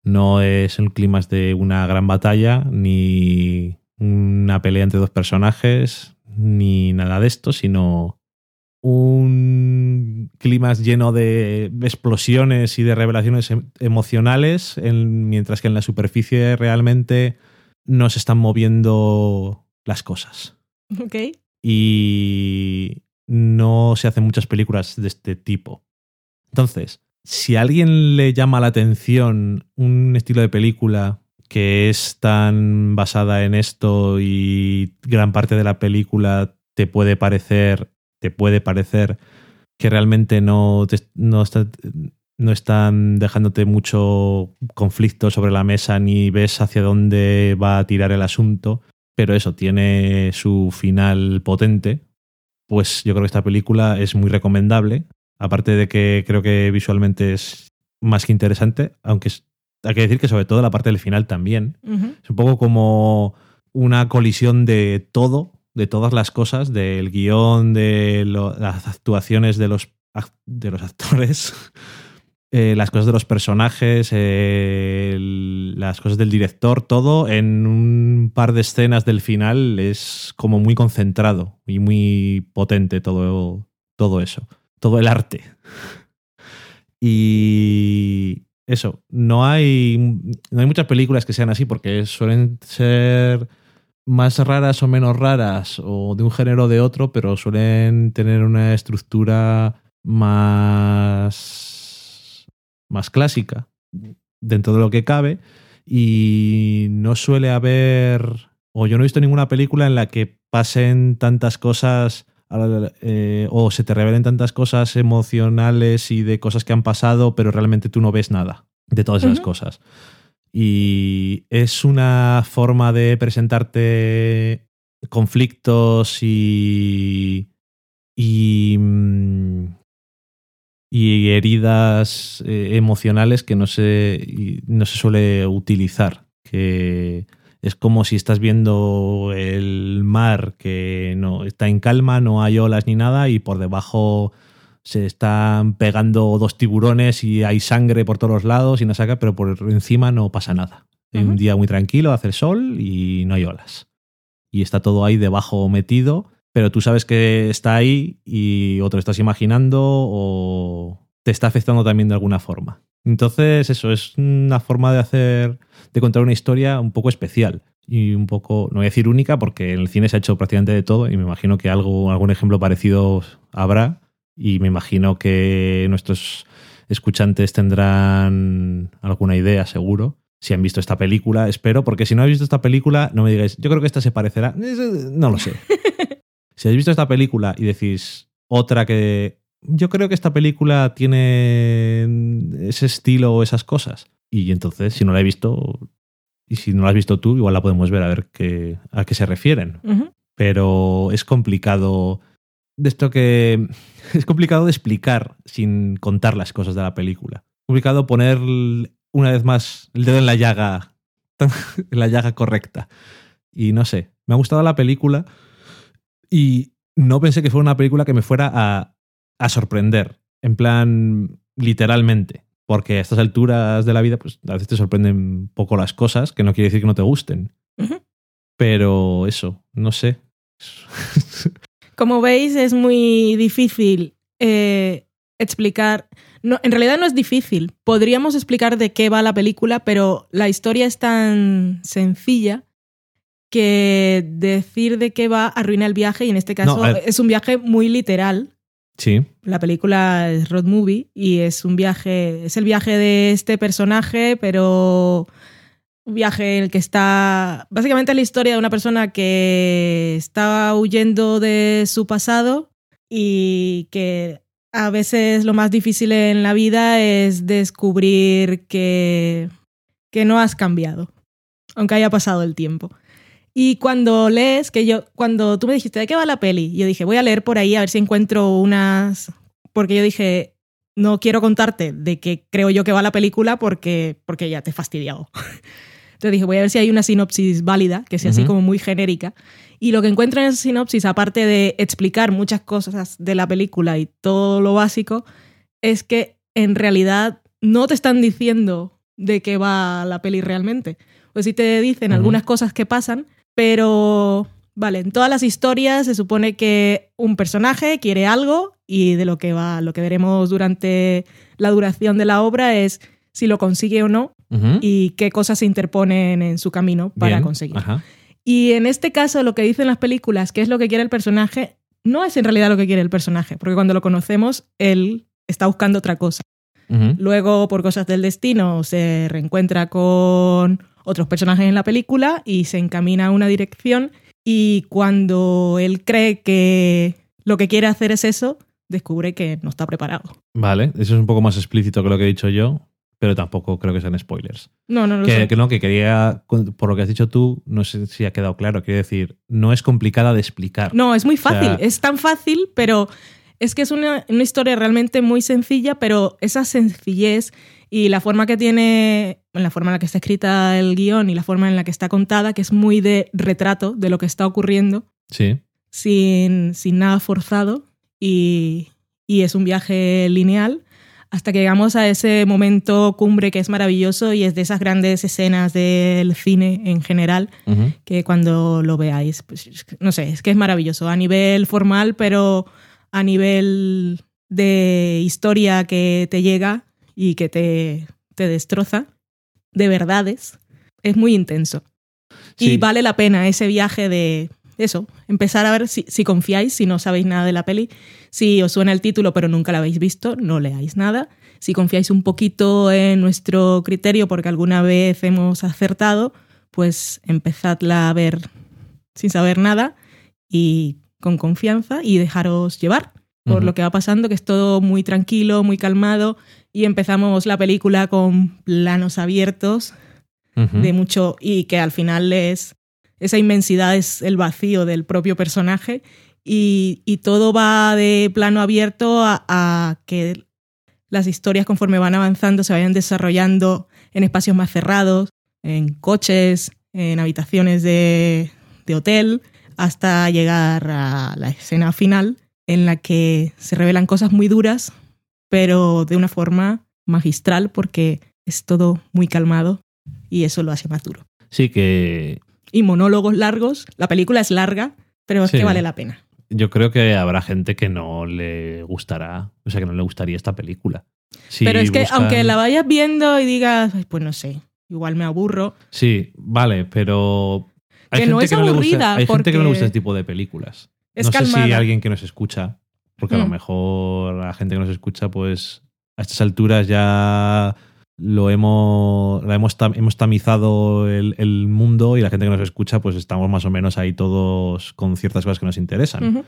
No es un clímax de una gran batalla, ni una pelea entre dos personajes, ni nada de esto, sino un clímax lleno de explosiones y de revelaciones em- emocionales, en- mientras que en la superficie realmente no se están moviendo las cosas. Ok. Y no se hacen muchas películas de este tipo. Entonces, si a alguien le llama la atención un estilo de película que es tan basada en esto y gran parte de la película te puede parecer, te puede parecer que realmente no, no, no están dejándote mucho conflicto sobre la mesa ni ves hacia dónde va a tirar el asunto, pero eso tiene su final potente, pues yo creo que esta película es muy recomendable. Aparte de que creo que visualmente es más que interesante, aunque hay que decir que sobre todo la parte del final también. Es un poco como una colisión de todo, de todas las cosas, del guion, de las actuaciones de los, de los actores, eh, las cosas de los personajes, eh, las cosas del director, todo en un par de escenas del final es como muy concentrado y muy potente todo, todo eso todo el arte. Y eso, no hay, no hay muchas películas que sean así porque suelen ser más raras o menos raras o de un género o de otro, pero suelen tener una estructura más, más clásica dentro de lo que cabe y no suele haber, o yo no he visto ninguna película en la que pasen tantas cosas eh, o se te revelen tantas cosas emocionales y de cosas que han pasado, pero realmente tú no ves nada de todas esas cosas. Y es una forma de presentarte conflictos y. y. Mm, y heridas eh, emocionales que no se, no se suele utilizar. Que es como si estás viendo el mar que no está en calma, no hay olas ni nada y por debajo se están pegando dos tiburones y hay sangre por todos los lados y no saca, pero por encima no pasa nada. Hay un día muy tranquilo, hace el sol y no hay olas. Y está todo ahí debajo metido, pero tú sabes que está ahí y o te lo estás imaginando o te está afectando también de alguna forma. Entonces, eso es una forma de hacer, de contar una historia un poco especial y un poco, no voy a decir única, porque en el cine se ha hecho prácticamente de todo y me imagino que algo, algún ejemplo parecido habrá y me imagino que nuestros escuchantes tendrán alguna idea, seguro. Si han visto esta película, espero, porque si no habéis visto esta película, no me digáis, yo creo que esta se parecerá. No lo sé. si habéis visto esta película y decís otra que yo creo que esta película tiene ese estilo o esas cosas. Y entonces, si no la he visto, y si no la has visto tú, igual la podemos ver a ver qué, a qué se refieren. Pero es complicado. De esto que. Es complicado de explicar sin contar las cosas de la película. Es complicado poner una vez más el dedo en la llaga. en la llaga correcta. Y no sé. Me ha gustado la película. Y no pensé que fuera una película que me fuera a a sorprender, en plan literalmente, porque a estas alturas de la vida pues a veces te sorprenden poco las cosas, que no quiere decir que no te gusten. Pero eso, no sé. Como veis, es muy difícil eh, explicar. No, en realidad no es difícil. Podríamos explicar de qué va la película, pero la historia es tan sencilla que decir de qué va arruina el viaje y en este caso es un viaje muy literal Sí. La película es Road Movie y es un viaje, es el viaje de este personaje, pero un viaje en el que está básicamente la historia de una persona que está huyendo de su pasado y que a veces lo más difícil en la vida es descubrir que, que no has cambiado, aunque haya pasado el tiempo. Y cuando lees, que yo, cuando tú me dijiste, ¿de qué va la peli? Yo dije, voy a leer por ahí a ver si encuentro unas... Porque yo dije, no quiero contarte de qué creo yo que va la película porque, porque ya te he fastidiado. Entonces dije, voy a ver si hay una sinopsis válida, que sea así como muy genérica. Y lo que encuentro en esa sinopsis, aparte de explicar muchas cosas de la película y todo lo básico, es que en realidad no te están diciendo de qué va la peli realmente. Pues sí te dicen algunas cosas que pasan, pero, vale, en todas las historias se supone que un personaje quiere algo y de lo que va, lo que veremos durante la duración de la obra es si lo consigue o no y qué cosas se interponen en su camino para conseguirlo. Y en este caso, lo que dicen las películas, qué es lo que quiere el personaje, no es en realidad lo que quiere el personaje, porque cuando lo conocemos, él está buscando otra cosa. Luego, por cosas del destino, se reencuentra con otros personajes en la película y se encamina a una dirección y cuando él cree que lo que quiere hacer es eso, descubre que no está preparado. Vale, eso es un poco más explícito que lo que he dicho yo, pero tampoco creo que sean spoilers. No, no lo Que, sé. que no, que quería, por lo que has dicho tú, no sé si ha quedado claro, quiero decir, no es complicada de explicar. No, es muy fácil. sea- Es tan fácil, pero es que es una, una historia realmente muy sencilla, pero esa sencillez y la forma que tiene, la forma en la que está escrita el guion y la forma en la que está contada, que es muy de retrato de lo que está ocurriendo, Sí. sin, sin nada forzado y, y es un viaje lineal hasta que llegamos a ese momento cumbre que es maravilloso y es de esas grandes escenas del cine en general que cuando lo veáis, pues, no sé, es que es maravilloso a nivel formal, pero a nivel de historia que te llega y que te, te destroza, de verdades, es muy intenso. Sí. Y vale la pena ese viaje de eso, empezar a ver si, si confiáis, si no sabéis nada de la peli, si os suena el título pero nunca la habéis visto, no leáis nada. Si confiáis un poquito en nuestro criterio porque alguna vez hemos acertado, pues empezadla a ver sin saber nada y con confianza y dejaros llevar por lo que va pasando, que es todo muy tranquilo, muy calmado y empezamos la película con planos abiertos de mucho y que al final es esa inmensidad es el vacío del propio personaje y, y todo va de plano abierto a, a que las historias conforme van avanzando se vayan desarrollando en espacios más cerrados, en coches, en habitaciones de, de hotel, hasta llegar a la escena final en la que se revelan cosas muy duras, pero de una forma magistral porque es todo muy calmado y eso lo hace más duro. Sí, que Y monólogos largos, la película es larga, pero es Sí. que vale la pena. yo creo que habrá gente que no le gustará, o sea, que no le gustaría esta película. Si pero es que buscan- aunque la vayas viendo y digas, "Ay, pues no sé, igual me aburro, Sí, vale, pero... Hay Que gente no es que no le gusta, aburrida, hay gente que no le porque gusta este tipo de películas. Es no sé si alguien que nos escucha, porque a lo Mm. mejor la gente que nos escucha, pues a estas alturas ya lo hemos, la hemos, hemos tamizado el, el mundo y la gente que nos escucha, pues estamos más o menos ahí todos con ciertas cosas que nos interesan.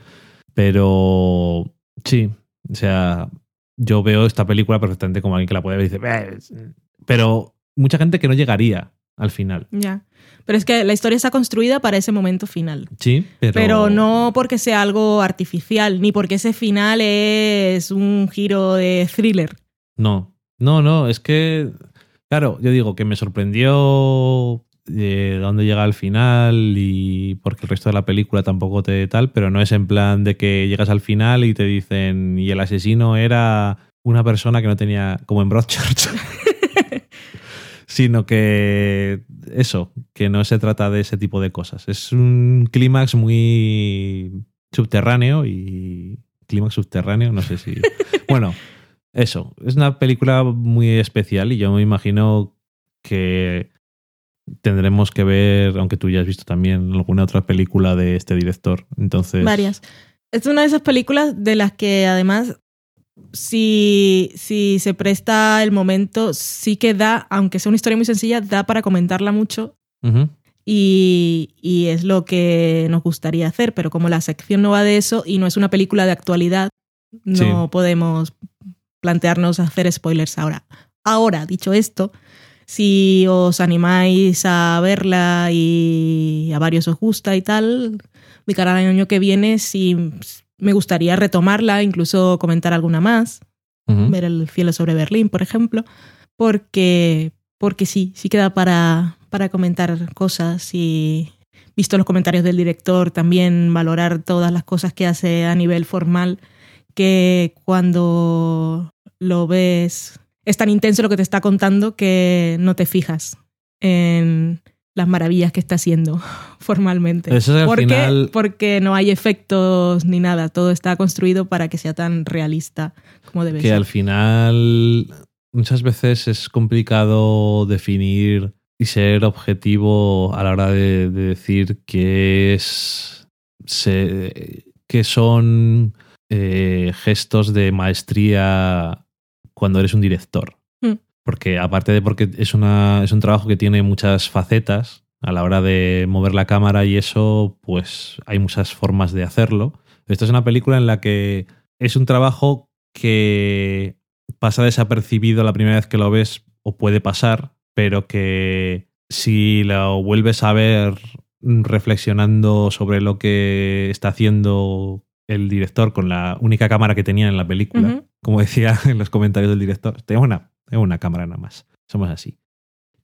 Pero sí, o sea, yo veo esta película perfectamente como alguien que la puede ver y dice, pero mucha gente que no llegaría al final. Ya. Pero es que la historia está construida para ese momento final. Sí, pero... Pero no porque sea algo artificial, ni porque ese final es un giro de thriller. No, no, no, es que, claro, yo digo que me sorprendió de dónde llega al final y porque el resto de la película tampoco te tal, pero no es en plan de que llegas al final y te dicen y el asesino era una persona que no tenía, como en Broadchurch, sino que eso, que no se trata de ese tipo de cosas. Es un clímax muy subterráneo y clímax subterráneo, no sé si... bueno, eso, es una película muy especial y yo me imagino que tendremos que ver, aunque tú ya has visto también alguna otra película de este director. Entonces, Varias. Es una de esas películas de las que además, si, si se presta el momento, sí que da, aunque sea una historia muy sencilla, da para comentarla mucho y, y es lo que nos gustaría hacer, pero como la sección no va de eso y no es una película de actualidad, no Sí. podemos plantearnos hacer spoilers ahora. Ahora, dicho esto, si os animáis a verla y a varios os gusta y tal, de cara al año que viene, sí me gustaría retomarla, incluso comentar alguna más ver el cielo sobre Berlín, por ejemplo, porque, porque sí, sí queda para, para comentar cosas y visto los comentarios del director, también valorar todas las cosas que hace a nivel formal, que cuando lo ves es tan intenso lo que te está contando que no te fijas en las maravillas que está haciendo formalmente. Eso es al ¿Por qué? final- Porque no hay efectos ni nada, todo está construido para que sea tan realista como debe que ser. al final muchas veces es complicado definir y ser objetivo a la hora de, de decir qué es se- qué que son eh, gestos de maestría cuando eres un director. Porque aparte de porque es, una, es un trabajo que tiene muchas facetas, a la hora de mover la cámara y eso, pues hay muchas formas de hacerlo. Esto es una película en la que es un trabajo que pasa desapercibido la primera vez que lo ves o puede pasar, pero que si lo vuelves a ver reflexionando sobre lo que está haciendo el director con la única cámara que tenía en la película, como decía en los comentarios del director, tengo una, tengo una cámara nada más, somos así.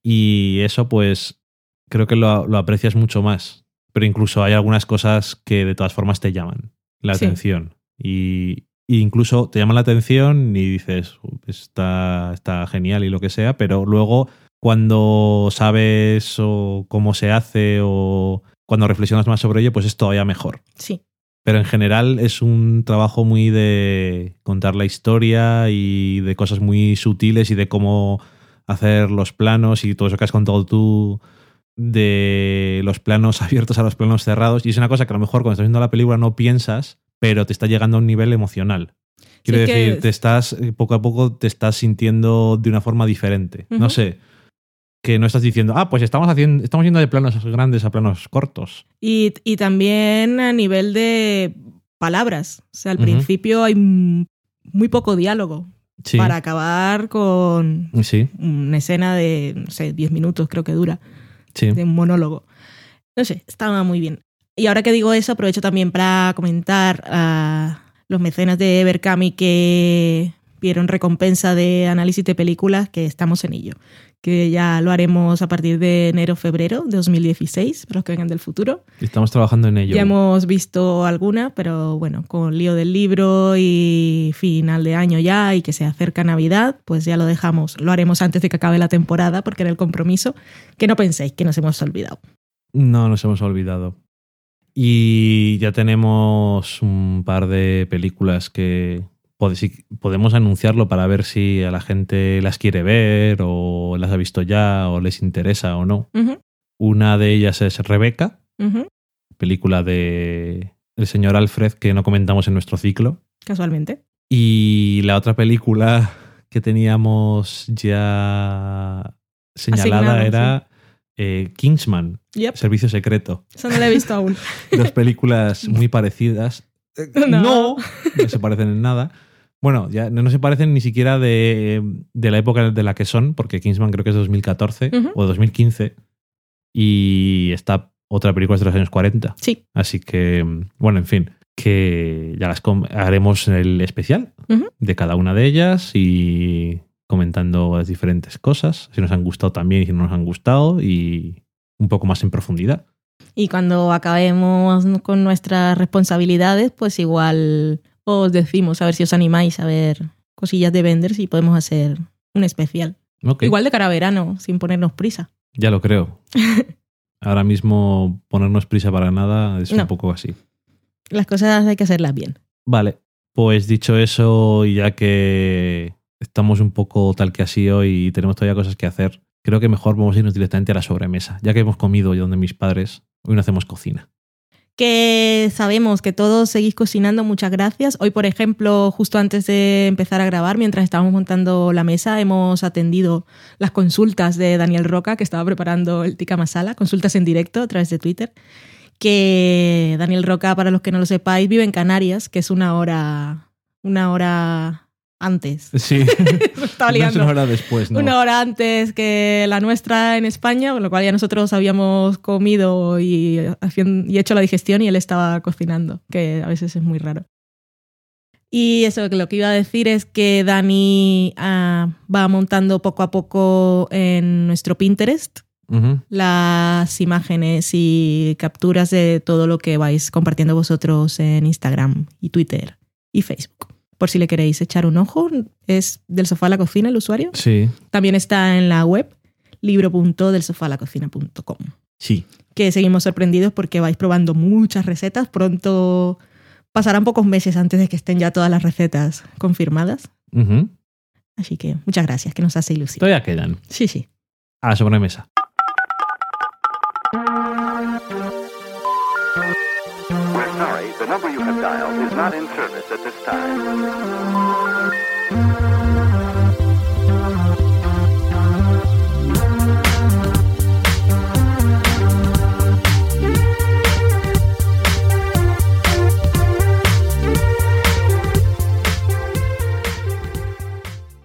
Y eso pues creo que lo, lo aprecias mucho más, pero incluso hay algunas cosas que de todas formas te llaman la Sí. atención. Y, y incluso te llaman la atención y dices, "Uh, está, está genial y lo que sea, pero luego cuando sabes o cómo se hace o cuando reflexionas más sobre ello, pues es todavía mejor. Sí. Pero en general es un trabajo muy de contar la historia y de cosas muy sutiles y de cómo hacer los planos y todo eso que has contado tú de los planos abiertos a los planos cerrados. Y es una cosa que a lo mejor cuando estás viendo la película no piensas, pero te está llegando a un nivel emocional. Quiero Sí, decir, te estás, eh, poco a poco te estás sintiendo de una forma diferente. No sé. Que no estás diciendo, ah, pues estamos haciendo, estamos yendo de planos grandes a planos cortos. Y, y también a nivel de palabras. O sea, al Ujú. principio hay muy poco diálogo Sí. para acabar con Sí, una escena de, no sé, 10 minutos creo que dura, sí. de un monólogo. No sé, estaba muy bien. Y ahora que digo eso, aprovecho también para comentar a los mecenas de Berkami que vieron recompensa de análisis de películas, que estamos en ello. Que ya lo haremos a partir de enero-febrero de 2016, para los que vengan del futuro. Estamos trabajando en ello. Ya hemos visto alguna, pero bueno, con lío del libro y final de año ya y que se acerca Navidad, pues ya lo dejamos. Lo haremos antes de que acabe la temporada porque era el compromiso. Que no penséis que nos hemos olvidado. No nos hemos olvidado. Y ya tenemos un par de películas que podemos anunciarlo para ver si a la gente las quiere ver o las ha visto ya o les interesa o no. Una de ellas es Rebeca, película de el señor Alfred que no comentamos en nuestro ciclo. Casualmente. Y la otra película que teníamos ya señalada Asignado, era eh, Kingsman, Yep, Servicio Secreto. eso no lo he visto aún. Dos películas muy parecidas. No. No, no se parecen en nada. Bueno, ya no, se parecen ni siquiera de, de la época de la que son, porque Kingsman creo que es de 2014 Ujú. o 2015. Y esta otra película es de los años 40. Sí. Así que, bueno, en fin, que ya las haremos el especial de cada una de ellas y comentando las diferentes cosas, si nos han gustado también y si no nos han gustado y un poco más en profundidad. Y cuando acabemos con nuestras responsabilidades, pues igual os decimos a ver si os animáis a ver cosillas de Vendors y podemos hacer un especial. Igual de cara a verano, sin ponernos prisa. ya lo creo. Ahora mismo ponernos prisa para nada es un poco así. Las cosas hay que hacerlas bien. Vale, pues dicho eso, y ya que estamos un poco tal que así hoy y tenemos todavía cosas que hacer, creo que mejor vamos a irnos directamente a la sobremesa. Ya que hemos comido yo donde mis padres, hoy no hacemos cocina. Que sabemos que todos seguís cocinando, muchas gracias. Hoy, por ejemplo, justo antes de empezar a grabar, mientras estábamos montando la mesa, hemos atendido las consultas de Daniel Roca, que estaba preparando el tikka masala, consultas en directo a través de Twitter. Que Daniel Roca, para los que no lo sepáis, vive en Canarias, que es una hora, una hora antes. Sí, estaba liando. una hora después, ¿no? Una hora antes que la nuestra en España, con lo cual ya nosotros habíamos comido y, hecho la digestión y él estaba cocinando, que a veces es muy raro. Y eso, que lo que iba a decir es que Dani ah, va montando poco a poco en nuestro Pinterest las imágenes y capturas de todo lo que vais compartiendo vosotros en Instagram y Twitter y Facebook. Por si le queréis echar un ojo, es del sofá a la cocina el usuario. Sí, También está en la web libro.delsofalacocina.com. sí. Que seguimos sorprendidos porque vais probando muchas recetas. Pronto pasarán pocos meses antes de que estén ya todas las recetas confirmadas. Así que muchas gracias, que nos hace ilusión. Todavía quedan. Sí, sí. A la sobremesa. Number you have dialed is not in service at this time.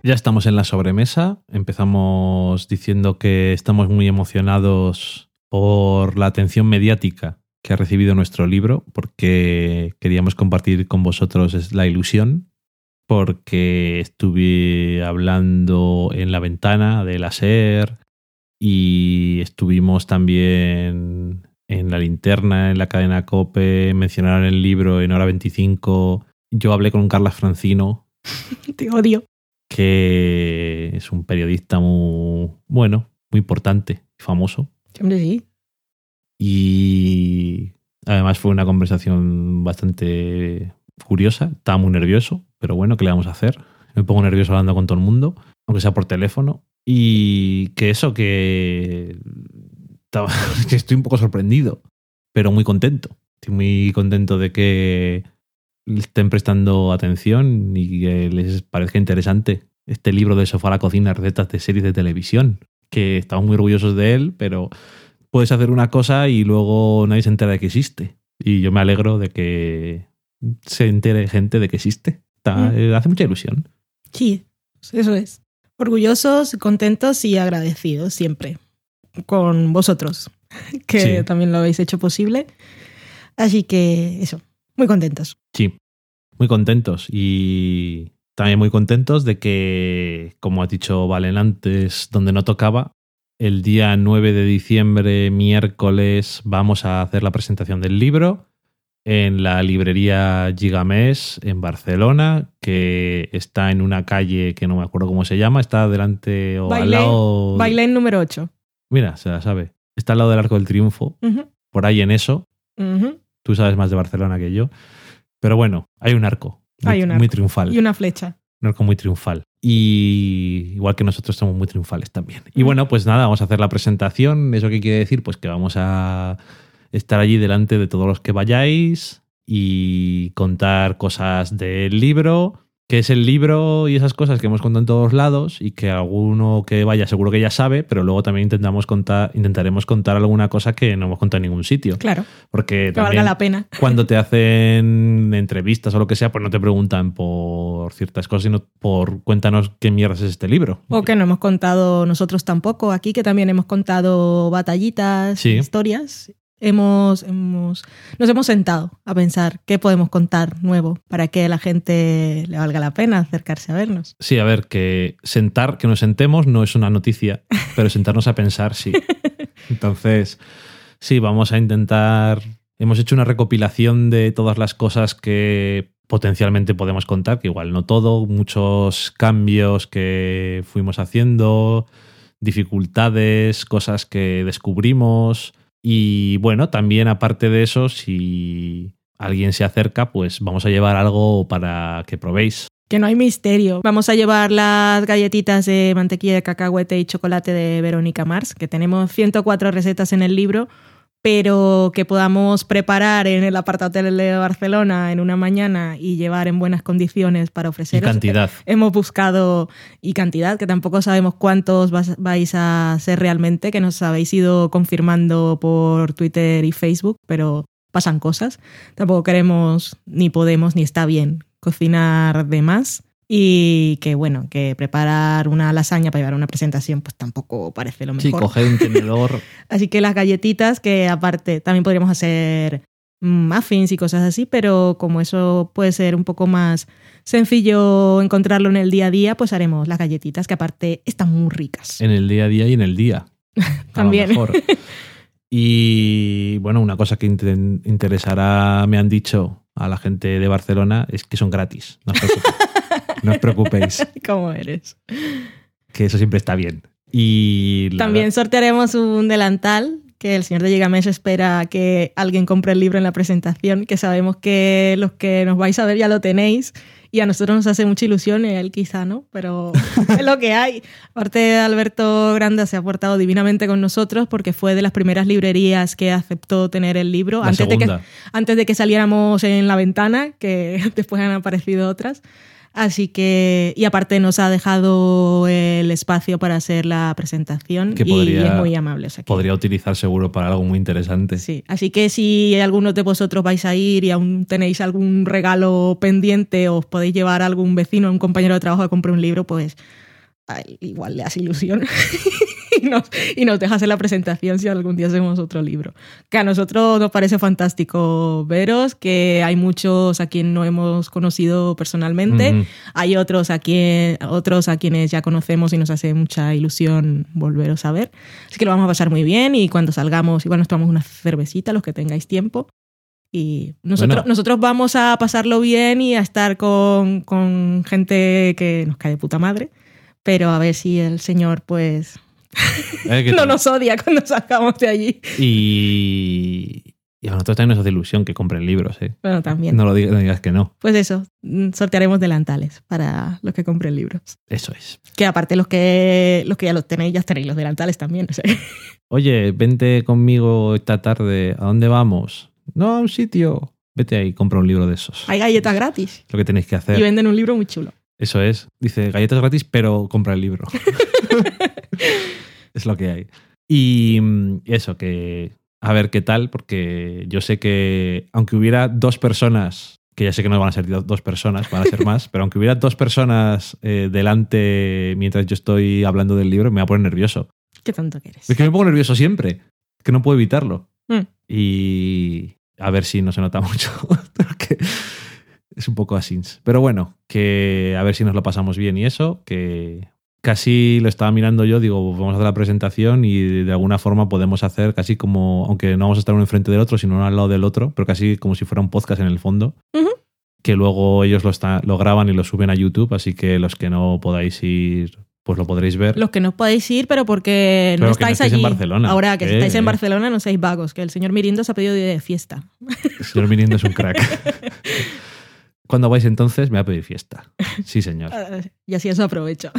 Ya estamos en la sobremesa. Empezamos diciendo que estamos muy emocionados por la atención mediática que ha recibido nuestro libro, porque queríamos compartir con vosotros la ilusión, porque estuve hablando en la ventana de la SER y estuvimos también en la linterna, en la cadena COPE, mencionaron el libro en hora 25. Yo hablé con Carla Francino, Te odio. que es un periodista muy bueno, muy importante y famoso. Hombre, sí. Y además fue una conversación bastante curiosa. Estaba muy nervioso, pero bueno, ¿qué le vamos a hacer? Me pongo nervioso hablando con todo el mundo, aunque sea por teléfono. Y que eso, que, que estoy un poco sorprendido, pero muy contento. Estoy muy contento de que estén prestando atención y que les parezca interesante este libro de sofá a la cocina, recetas de series de televisión, que estamos muy orgullosos de él, pero puedes hacer una cosa y luego nadie se entera de que existe. Y yo me alegro de que se entere gente de que existe. Está- Mm. eh, Hace mucha ilusión. Sí, eso es. Orgullosos, contentos y agradecidos siempre con vosotros, que Sí. también lo habéis hecho posible. Así que eso, muy contentos. Sí, muy contentos y también muy contentos de que, como ha dicho Valen antes, donde no tocaba, el día 9 de diciembre, miércoles, vamos a hacer la presentación del libro en la librería Gigamés en Barcelona, que está en una calle que no me acuerdo cómo se llama, está delante o al lado... Bailén número 8. Mira, se la sabe. Está al lado del Arco del Triunfo, por ahí en eso. Tú sabes más de Barcelona que yo. Pero bueno, hay un arco. Muy, Hay un muy arco. triunfal. Y una flecha. Un arco muy triunfal. Y igual que nosotros somos muy triunfales también. Y bueno, pues nada, vamos a hacer la presentación. ¿Eso qué quiere decir? Pues que vamos a estar allí delante de todos los que vayáis y contar cosas del libro, qué es el libro y esas cosas que hemos contado en todos lados y que alguno que vaya seguro que ya sabe, pero luego también intentamos contar, intentaremos contar alguna cosa que no hemos contado en ningún sitio. Claro, Porque que también valga la pena. cuando te hacen entrevistas o lo que sea, pues no te preguntan por ciertas cosas, sino por cuéntanos qué mierdas es este libro. O que no hemos contado nosotros tampoco aquí, que también hemos contado batallitas, Sí. historias. Hemos, hemos, nos hemos sentado a pensar qué podemos contar nuevo para que a la gente le valga la pena acercarse a vernos. Sí, a ver, que sentar, que nos sentemos no es una noticia, pero sentarnos a pensar sí. Entonces, sí, vamos a intentar. Hemos hecho una recopilación de todas las cosas que potencialmente podemos contar, que igual no todo, muchos cambios que fuimos haciendo, dificultades, cosas que descubrimos. Y bueno, también aparte de eso, si alguien se acerca, pues vamos a llevar algo para que probéis. Que no hay misterio. Vamos a llevar las galletitas de mantequilla de cacahuete y chocolate de Verónica Mars, que tenemos 104 recetas en el libro, pero que podamos preparar en el apartado de Barcelona en una mañana y llevar en buenas condiciones para Y ofreceros. cantidad. Hemos buscado y cantidad, que tampoco sabemos cuántos vais a ser realmente, que nos habéis ido confirmando por Twitter y Facebook, pero pasan cosas. Tampoco queremos, ni podemos, ni está bien cocinar de más. Y que bueno, que preparar una lasaña para llevar a una presentación, pues tampoco parece lo Sí, mejor. coger un tenedor. Así que las galletitas, que aparte también podríamos hacer muffins y cosas así, pero como eso puede ser un poco más sencillo encontrarlo en el día a día, pues haremos las galletitas, que aparte están muy ricas. en el día a día y en el día. A lo También. mejor. Y bueno, una cosa que interesará, me han dicho a la gente de Barcelona, es que son gratis. No. no os preocupéis, ¿Cómo eres? que eso siempre está bien. Y la También verdad- sortearemos un delantal que el señor de Gigamés espera que alguien compre el libro en la presentación, que sabemos que los que nos vais a ver ya lo tenéis Y a nosotros nos hace mucha ilusión, él quizá, ¿no? Pero es lo que hay. Aparte, Alberto Granda se ha portado divinamente con nosotros porque fue de las primeras librerías que aceptó tener el libro La antes de, que, antes de que saliéramos en la ventana, que después han aparecido otras. Así que, y aparte nos ha dejado el espacio para hacer la presentación Que y podría- es muy amable. o sea que- Podría utilizar seguro para algo muy interesante. Sí, así que si algunos de vosotros vais a ir y aún tenéis algún regalo pendiente o os podéis llevar a algún vecino, a un compañero de trabajo a comprar un libro, pues igual le hace ilusión y, nos, y nos deja hacer la presentación si algún día hacemos otro libro. Que a nosotros nos parece fantástico veros, que hay muchos a quien no hemos conocido personalmente, Ujú. hay otros a, quien, otros a quienes ya conocemos y nos hace mucha ilusión volveros a ver. Así que lo vamos a pasar muy bien y cuando salgamos igual nos tomamos una cervecita, los que tengáis tiempo. Y nosotros, Bueno. nosotros vamos a pasarlo bien y a estar con, con gente que nos cae de puta madre. Pero a ver si el señor pues Eh, no nos odia cuando salgamos de allí. Y, y a nosotros también nos hace ilusión que compren libros, ¿eh? Bueno, también. No lo digas, no digas que no. Pues eso, mm, sortearemos delantales para los que compren libros. Eso es. Que aparte los que, los que ya los tenéis, ya tenéis los delantales también. Oye, vente conmigo esta tarde. ¿A dónde vamos? No, a un sitio. Vete ahí, compra un libro de esos. Hay galletas gratis. Lo que tenéis que hacer. Y venden un libro muy chulo. Eso es. Dice galletas gratis, pero compra el libro. es lo que hay. Y mm, eso, que a ver qué tal, porque yo sé que aunque hubiera dos personas, que ya sé que no van a ser do- dos personas, van a ser más, pero aunque hubiera dos personas eh, delante mientras yo estoy hablando del libro, me va a poner nervioso. ¿Qué tanto quieres? Es que me pongo nervioso siempre, que no puedo evitarlo. Mm. Y a ver si no se nota mucho. porque es un poco así. Pero bueno, que a ver si nos lo pasamos bien y eso, que casi lo estaba mirando yo, digo, vamos a hacer la presentación y de alguna forma podemos hacer casi como, aunque no vamos a estar uno enfrente del otro, sino uno al lado del otro, pero casi como si fuera un podcast en el fondo. Que luego ellos lo, está- lo graban y lo suben a YouTube, así que los que no podáis ir, pues lo podréis ver. Los que no podéis ir, pero porque no Pero que no estáis estáis allí. en Barcelona. Ahora que Eh, estáis en eh. Barcelona, no seáis vagos, que el señor Mirindo se ha pedido de fiesta. El señor Mirindo es un crack. Cuando vais entonces, me va a pedir fiesta. Sí, señor. Y así eso aprovecho.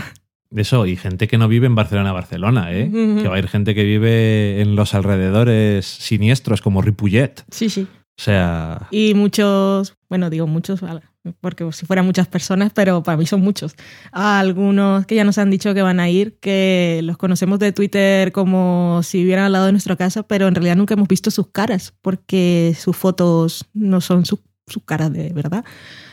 Eso, y gente que no vive en Barcelona, Barcelona, ¿eh? Que va a ir gente que vive en los alrededores siniestros, como Ripollet. Sí, sí. O sea, Y muchos, bueno, digo muchos, porque si fueran muchas personas, pero para mí son muchos. Algunos que ya nos han dicho que van a ir, que los conocemos de Twitter como si vivieran al lado de nuestra casa, pero en realidad nunca hemos visto sus caras, porque sus fotos no son su- sus caras de verdad.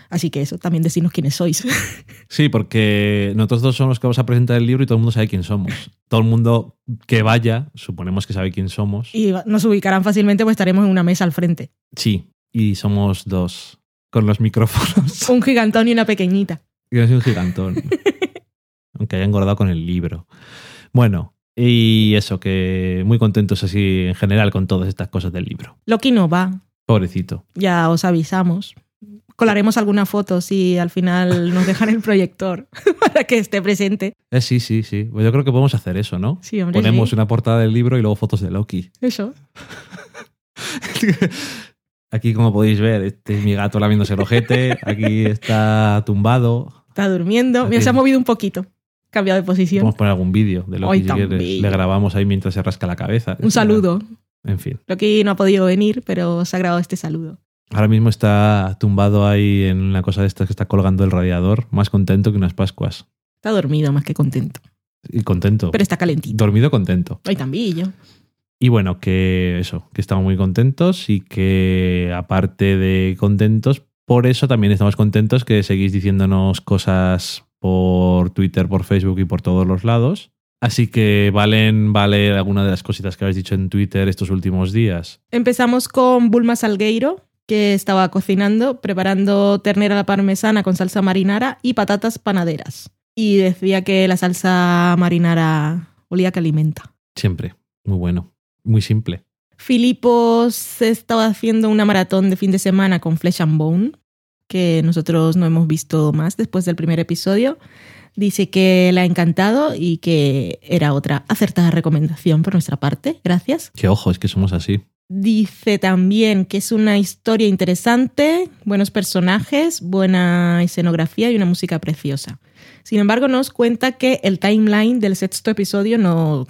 Así que eso, también decirnos quiénes sois. sí, porque nosotros dos somos los que vamos a presentar el libro y todo el mundo sabe quién somos. Todo el mundo que vaya, suponemos que sabe quién somos. y nos ubicarán fácilmente, pues estaremos en una mesa al frente. Sí, y somos dos con los micrófonos. Un gigantón y una pequeñita. Yo soy un gigantón. Aunque haya engordado con el libro. Bueno, y eso, que muy contentos así en general con todas estas cosas del libro. Loki no va, Pobrecito. ya os avisamos. Colaremos alguna foto si al final nos dejan el proyector para que esté presente. Eh, sí, sí, sí. Pues yo creo que podemos hacer eso, ¿no? Sí, hombre, Ponemos sí. una portada del libro y luego fotos de Loki. Eso. Aquí, como podéis ver, este es mi gato lamiéndose el ojete. Aquí está tumbado. Está durmiendo. Mira, se ha movido un poquito. Cambiado de posición. Podemos poner algún vídeo de Loki Ay, si quieres. Le grabamos ahí mientras se rasca la cabeza. Un saludo. En fin. Loki no ha podido venir, pero os ha grabado este saludo. Ahora mismo está tumbado ahí en una cosa de estas que está colgando el radiador, más contento que unas Pascuas. Está dormido más que contento. Y contento. Pero está calentito. Dormido contento. Ay, tambillo. Y bueno, que eso, que estamos muy contentos y que aparte de contentos, por eso también estamos contentos que seguís diciéndonos cosas por Twitter, por Facebook y por todos los lados. Así que valen, vale alguna de las cositas que habéis dicho en Twitter estos últimos días. Empezamos con Bulma Salgueiro, que estaba cocinando, preparando ternera a la parmesana con salsa marinara y patatas panaderas. Y decía que la salsa marinara olía que alimenta. Siempre. Muy bueno. Muy simple. Filipos estaba haciendo una maratón de fin de semana con Flesh and Bone, que nosotros no hemos visto más después del primer episodio. Dice que le ha encantado y que era otra acertada recomendación por nuestra parte. Gracias. Que ojo, es que somos así. Dice también que es una historia interesante, buenos personajes, buena escenografía y una música preciosa. Sin embargo, nos cuenta que el timeline del sexto episodio no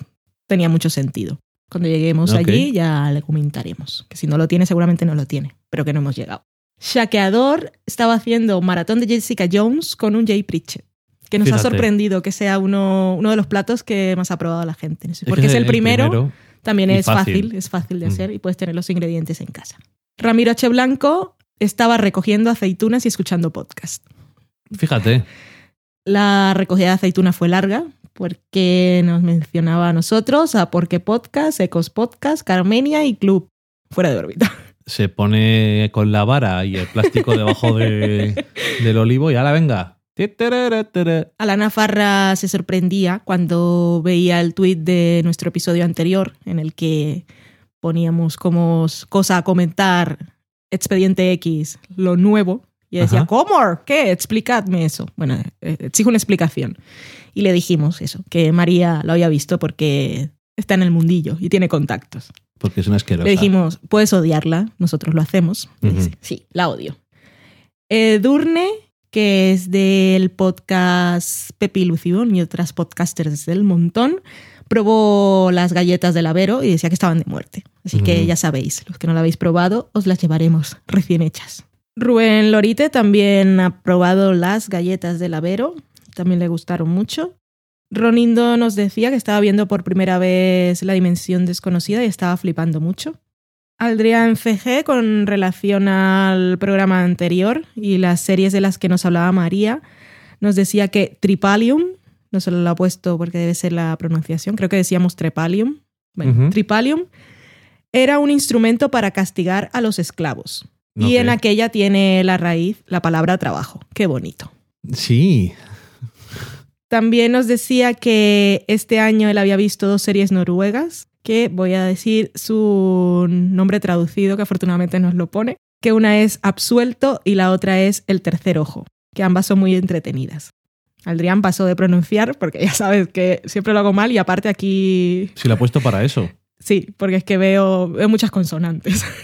tenía mucho sentido. Cuando lleguemos allí ya le comentaremos. Que si no lo tiene, seguramente no lo tiene, pero que no hemos llegado. Shakeador estaba haciendo maratón de Jessica Jones con un Jay Pritchett, que nos ha sorprendido que sea uno, uno de los platos que más ha probado la gente. No sé, Es porque que es el primero, también es fácil. fácil. es fácil de Mm. hacer y puedes tener los ingredientes en casa. Ramiro H. Blanco estaba recogiendo aceitunas y escuchando podcast. Fíjate. La recogida de aceitunas fue larga porque nos mencionaba a nosotros, a Porque Podcast, Ecos Podcast, Carmenia y Club fuera de órbita. Se pone con la vara y el plástico debajo de- del olivo y ahora venga. Alana Farra se sorprendía cuando veía el tuit de nuestro episodio anterior en el que poníamos como cosa a comentar Expediente X, lo nuevo. Y decía, Ajá. ¿cómo? ¿Qué? Explicadme eso. Bueno, eh, exijo una explicación. Y le dijimos eso, que María lo había visto porque está en el mundillo y tiene contactos. Porque es una asquerosa. Le dijimos, puedes odiarla, nosotros lo hacemos. Y Ujú. dice, sí, la odio. Eh, Durne, que es del podcast Pepi Lución y otras podcasters del montón, probó las galletas del Avero y decía que estaban de muerte. Así que ya sabéis, los que no la habéis probado, os las llevaremos recién hechas. Rubén Lorite también ha probado las galletas del Avero, también le gustaron mucho. Ronindo nos decía que estaba viendo por primera vez La Dimensión Desconocida y estaba flipando mucho. Adrián CG, con relación al programa anterior y las series de las que nos hablaba María, nos decía que Tripalium, no se lo ha puesto porque debe ser la pronunciación, creo que decíamos Trepalium, bueno. Tripalium, era un instrumento para castigar a los esclavos. Y en aquella tiene la raíz la palabra trabajo. Qué bonito. Sí. También nos decía que este año él había visto dos series noruegas, que voy a decir su nombre traducido, que afortunadamente nos lo pone, que una es Absuelto y la otra es El Tercer Ojo, que ambas son muy entretenidas. Adrián pasó de pronunciar, porque ya sabes que siempre lo hago mal y aparte aquí, Sí, lo ha puesto para eso. sí, porque es que veo, veo muchas consonantes.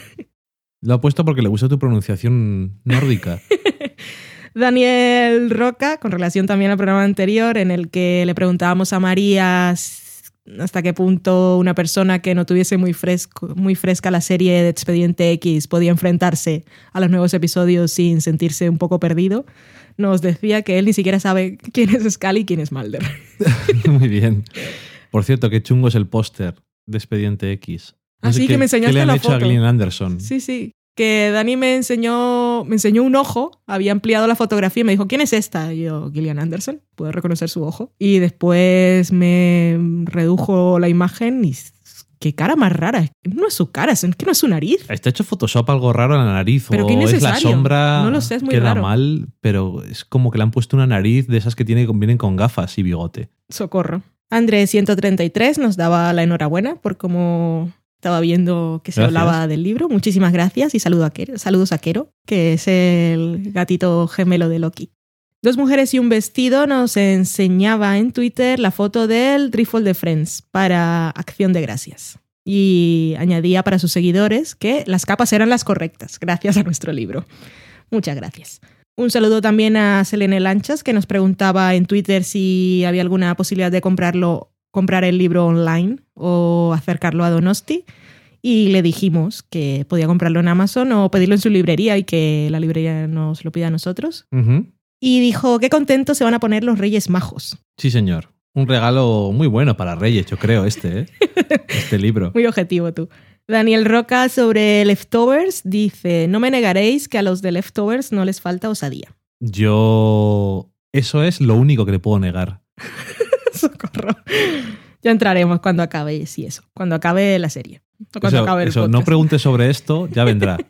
Lo ha puesto porque le gusta tu pronunciación nórdica. Daniel Roca, con relación también al programa anterior, en el que le preguntábamos a María hasta qué punto una persona que no tuviese muy, fresco, muy fresca la serie de Expediente X podía enfrentarse a los nuevos episodios sin sentirse un poco perdido, nos decía que él ni siquiera sabe quién es Scully y quién es Mulder. Muy bien. Por cierto, qué chungo es el póster de Expediente X. Sí, qué- que me enseñaste ¿Qué le han la hecho a foto. Gillian Anderson? Sí, sí. Que Dani me enseñó, me enseñó un ojo, había ampliado la fotografía y me dijo, ¿quién es esta? Y yo, Gillian Anderson, puedo reconocer su ojo. Y después me redujo la imagen y qué cara más rara. No es su cara, es que no es su nariz. Está hecho Photoshop algo raro en la nariz Pero o qué es la sombra No lo sé, es muy queda raro. mal, pero es como que le han puesto una nariz de esas que tiene vienen con gafas y bigote. Socorro. Andrés 133 nos daba la enhorabuena por cómo estaba viendo que se Gracias. hablaba del libro. Muchísimas gracias y saludo a Kero- saludos a Kero, que es el gatito gemelo de Loki. Dos mujeres y un vestido nos enseñaba en Twitter la foto del Trifold de Friends para Acción de Gracias. Y añadía para sus seguidores que las capas eran las correctas, gracias a nuestro libro. Muchas gracias. Un saludo también a Selene Lanchas, que nos preguntaba en Twitter si había alguna posibilidad de comprarlo, comprar el libro online o acercarlo a Donosti. Y le dijimos que podía comprarlo en Amazon o pedirlo en su librería y que la librería nos lo pida a nosotros. Y dijo, qué contentos se van a poner los Reyes Majos. Sí, señor. Un regalo muy bueno para Reyes, yo creo, este, ¿eh? este libro. Muy objetivo tú. Daniel Roca sobre Leftovers dice, no me negaréis que a los de Leftovers no les falta osadía. Yo... Eso es lo único que le puedo negar. Ya entraremos cuando acabe, sí, eso. Cuando acabe la serie. O cuando Eso, acabe el eso, no preguntes sobre esto, ya vendrá.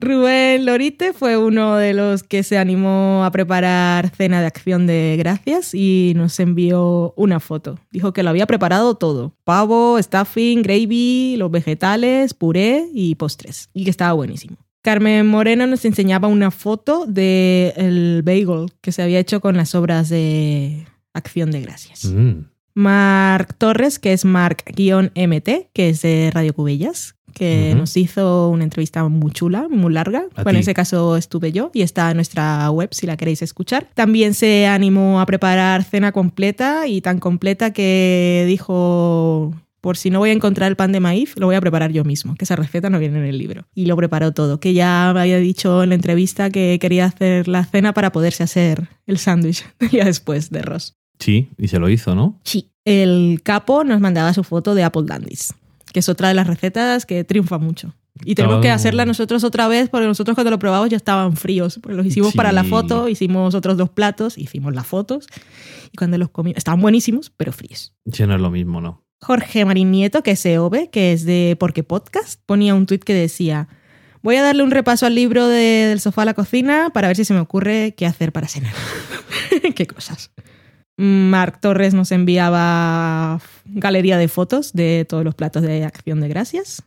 Rubén Lorite fue uno de los que se animó a preparar cena de acción de gracias y nos envió una foto. Dijo que lo había preparado todo. Pavo, stuffing, gravy, los vegetales, puré y postres. Y que estaba buenísimo. Carmen Moreno nos enseñaba una foto del bagel que se había hecho con las obras de acción de gracias. Mm. Marc Torres, que es Marc-MT, que es de Radio Cubellas, que nos hizo una entrevista muy chula, muy larga. Bueno, en ese caso estuve yo y está en nuestra web si la queréis escuchar. También se animó a preparar cena completa y tan completa que dijo, por si no voy a encontrar el pan de maíz, lo voy a preparar yo mismo, que esa receta no viene en el libro. Y lo preparó todo, que ya me había dicho en la entrevista que quería hacer la cena para poderse hacer el sándwich el día después de Ross. Sí, y se lo hizo, ¿no? Sí. El capo nos mandaba su foto de Apple Dandies, que es otra de las recetas que triunfa mucho. Y tenemos que hacerla nosotros otra vez, porque nosotros cuando lo probamos ya estaban fríos. Porque los hicimos para la foto, hicimos otros dos platos, hicimos las fotos. Y cuando los comimos, estaban buenísimos, pero fríos. Sí, no es lo mismo, ¿no? Jorge Marín Nieto, que es EOB, que es de Porque Podcast, ponía un tuit que decía: Voy a darle un repaso al libro de- del sofá a la cocina para ver si se me ocurre qué hacer para cenar. qué cosas. Marc Torres nos enviaba galería de fotos de todos los platos de acción de gracias.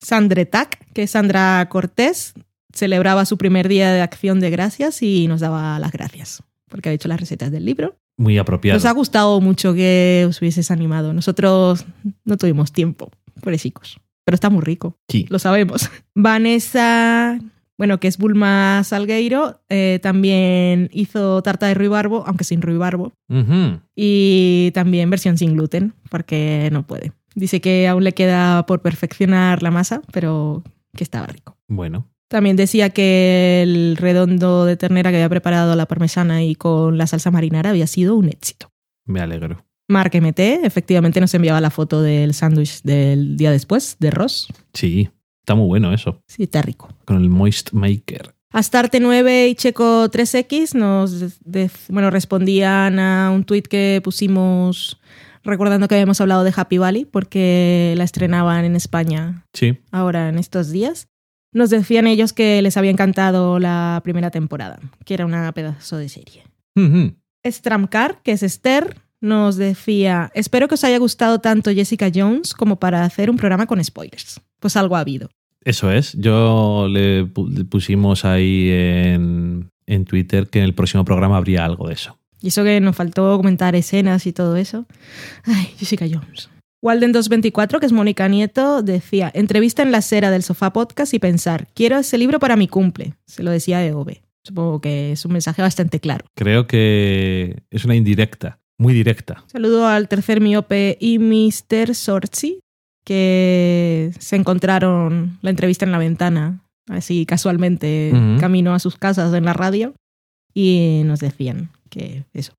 Sandre Tac, que es Sandra Cortés, celebraba su primer día de acción de gracias y nos daba las gracias porque había hecho las recetas del libro. Muy apropiado. Nos ha gustado mucho que os hubieses animado. Nosotros no tuvimos tiempo, pobrecicos. Pero está muy rico, Sí. lo sabemos. Vanessa, bueno, que es Bulma Salgueiro, eh, también hizo tarta de ruibarbo, aunque sin ruibarbo. Y también versión sin gluten, porque no puede. Dice que aún le queda por perfeccionar la masa, pero que estaba rico. Bueno, También decía que el redondo de ternera que había preparado la parmesana y con la salsa marinara había sido un éxito. me alegro. Mark MT efectivamente nos enviaba la foto del sándwich del día después, de Ross. Sí, está muy bueno eso. Sí, está rico. Con el Moist Maker. Astarte 9 y Checo 3X nos de- bueno, respondían a un tuit que pusimos recordando que habíamos hablado de Happy Valley porque la estrenaban en España Sí. ahora en estos días. Nos decían ellos que les había encantado la primera temporada, que era una pedazo de serie. Ujú. Stramcar, que es Esther, nos decía, espero que os haya gustado tanto Jessica Jones como para hacer un programa con spoilers. Pues algo ha habido. Eso es. Yo le, pu- le pusimos ahí en, en Twitter que en el próximo programa habría algo de eso. Y eso que nos faltó comentar escenas y todo eso. Ay, Jessica Jones. Walden224, que es Mónica Nieto, decía, entrevista en la acera del sofá podcast y pensar, quiero ese libro para mi cumple. Se lo decía EOB. Supongo que es un mensaje bastante claro. Creo que es una indirecta, muy directa. Saludo al tercer miope y Mr. Sorchi, que se encontraron la entrevista en la ventana, así casualmente, Ujú. camino a sus casas en la radio, y nos decían que eso,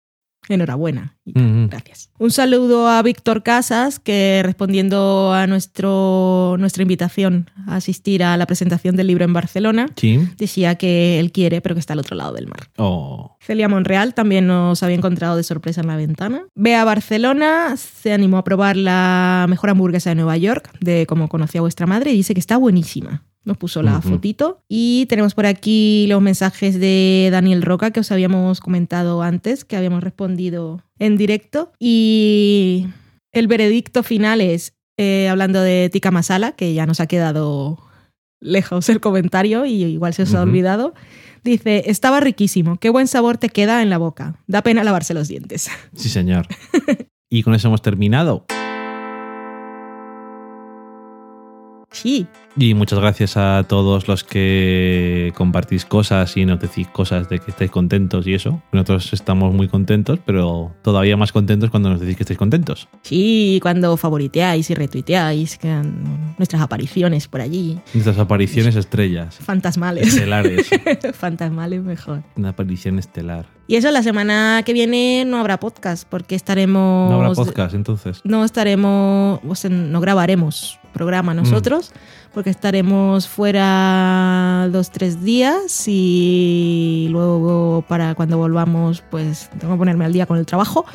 enhorabuena. y. Gracias. Un saludo a Víctor Casas, que respondiendo a nuestro, nuestra invitación a asistir a la presentación del libro en Barcelona, Sí. decía que él quiere, pero que está al otro lado del mar. Oh, Celia Monreal también nos había encontrado de sorpresa en la ventana. Bea Barcelona se animó a probar la mejor hamburguesa de Nueva York, de como conocía vuestra madre, y dice que está buenísima. Nos puso la fotito. Y tenemos por aquí los mensajes de Daniel Roca que os habíamos comentado antes, que habíamos respondido en directo. Y el veredicto final es, eh, hablando de Tika Masala, que ya nos ha quedado lejos el comentario y igual se os ha olvidado. Dice, estaba riquísimo, qué buen sabor te queda en la boca. Da pena lavarse los dientes. sí, señor. y con eso hemos terminado. Sí, Y muchas gracias a todos los que compartís cosas y nos decís cosas de que estáis contentos y eso. Nosotros estamos muy contentos, pero todavía más contentos cuando nos decís que estáis contentos. sí, cuando favoriteáis y retuiteáis que, nuestras apariciones por allí. Nuestras apariciones estrellas, Fantasmales. estelares. Fantasmales mejor. Una aparición estelar. Y eso, la semana que viene no habrá podcast porque estaremos... No habrá podcast entonces. No estaremos, o sea, no grabaremos programa nosotros, porque estaremos fuera dos, tres días y luego para cuando volvamos, pues tengo que ponerme al día con el trabajo.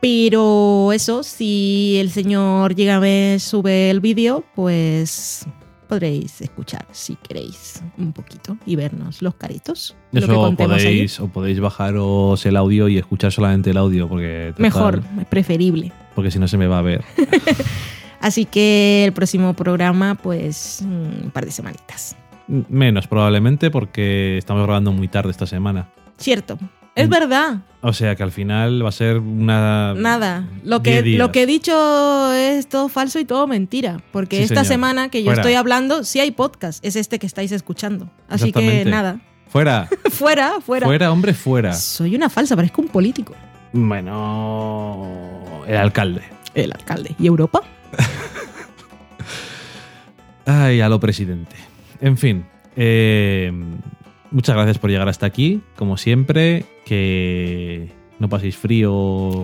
Pero eso, si el señor llega me sube el vídeo, pues podréis escuchar si queréis un poquito y vernos los caritos. lo que Eso contemos allí. podéis, o podéis bajaros el audio y escuchar solamente el audio, porque Mejor, preferible. porque si no se me va a ver. Así que el próximo programa, pues un par de semanitas. Menos probablemente porque estamos grabando muy tarde esta semana. Cierto, Es verdad. O sea que al final va a ser una. Nada. Lo que, lo que he dicho es todo falso y todo mentira. Porque Sí, esta señor. semana que yo Fuera. estoy hablando, sí hay podcast. Es este que estáis escuchando. Así que nada. Fuera. fuera, fuera. Fuera, hombre, fuera. Soy una falsa, parezco un político. Bueno. El alcalde. El alcalde. ¿Y Europa? Ay, a lo presidente. En fin. eh, muchas gracias por llegar hasta aquí. Como siempre, que no paséis frío.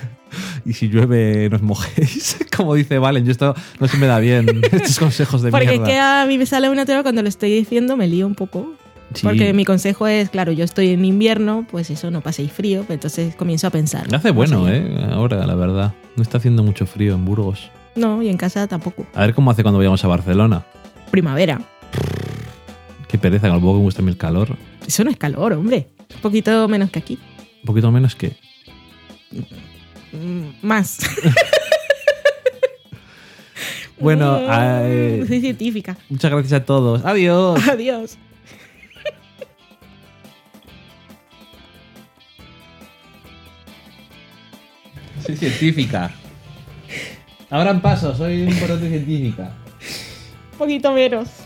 y si llueve, no os mojéis. Como dice Valen, yo esto no se me da bien. Estos consejos de Porque mierda. que a mí me sale una teoría cuando lo estoy diciendo, me lío un poco. Sí. Porque mi consejo es, claro, yo estoy en invierno, pues eso, no paséis frío. Entonces comienzo a pensar. Hace no bueno. ¿eh? Ahora, la verdad. No está haciendo mucho frío en Burgos. No, y en casa tampoco. A ver cómo hace cuando vayamos a Barcelona. Primavera. Qué pereza, con lo poco que me gusta el calor. Eso no es calor, hombre. Un poquito menos que aquí. Un poquito menos que. Mm, Más. Bueno, Mm, eh, soy científica. muchas gracias a todos. Adiós. Adiós. Soy científica. Abran paso, soy una importante científica. Un poquito menos.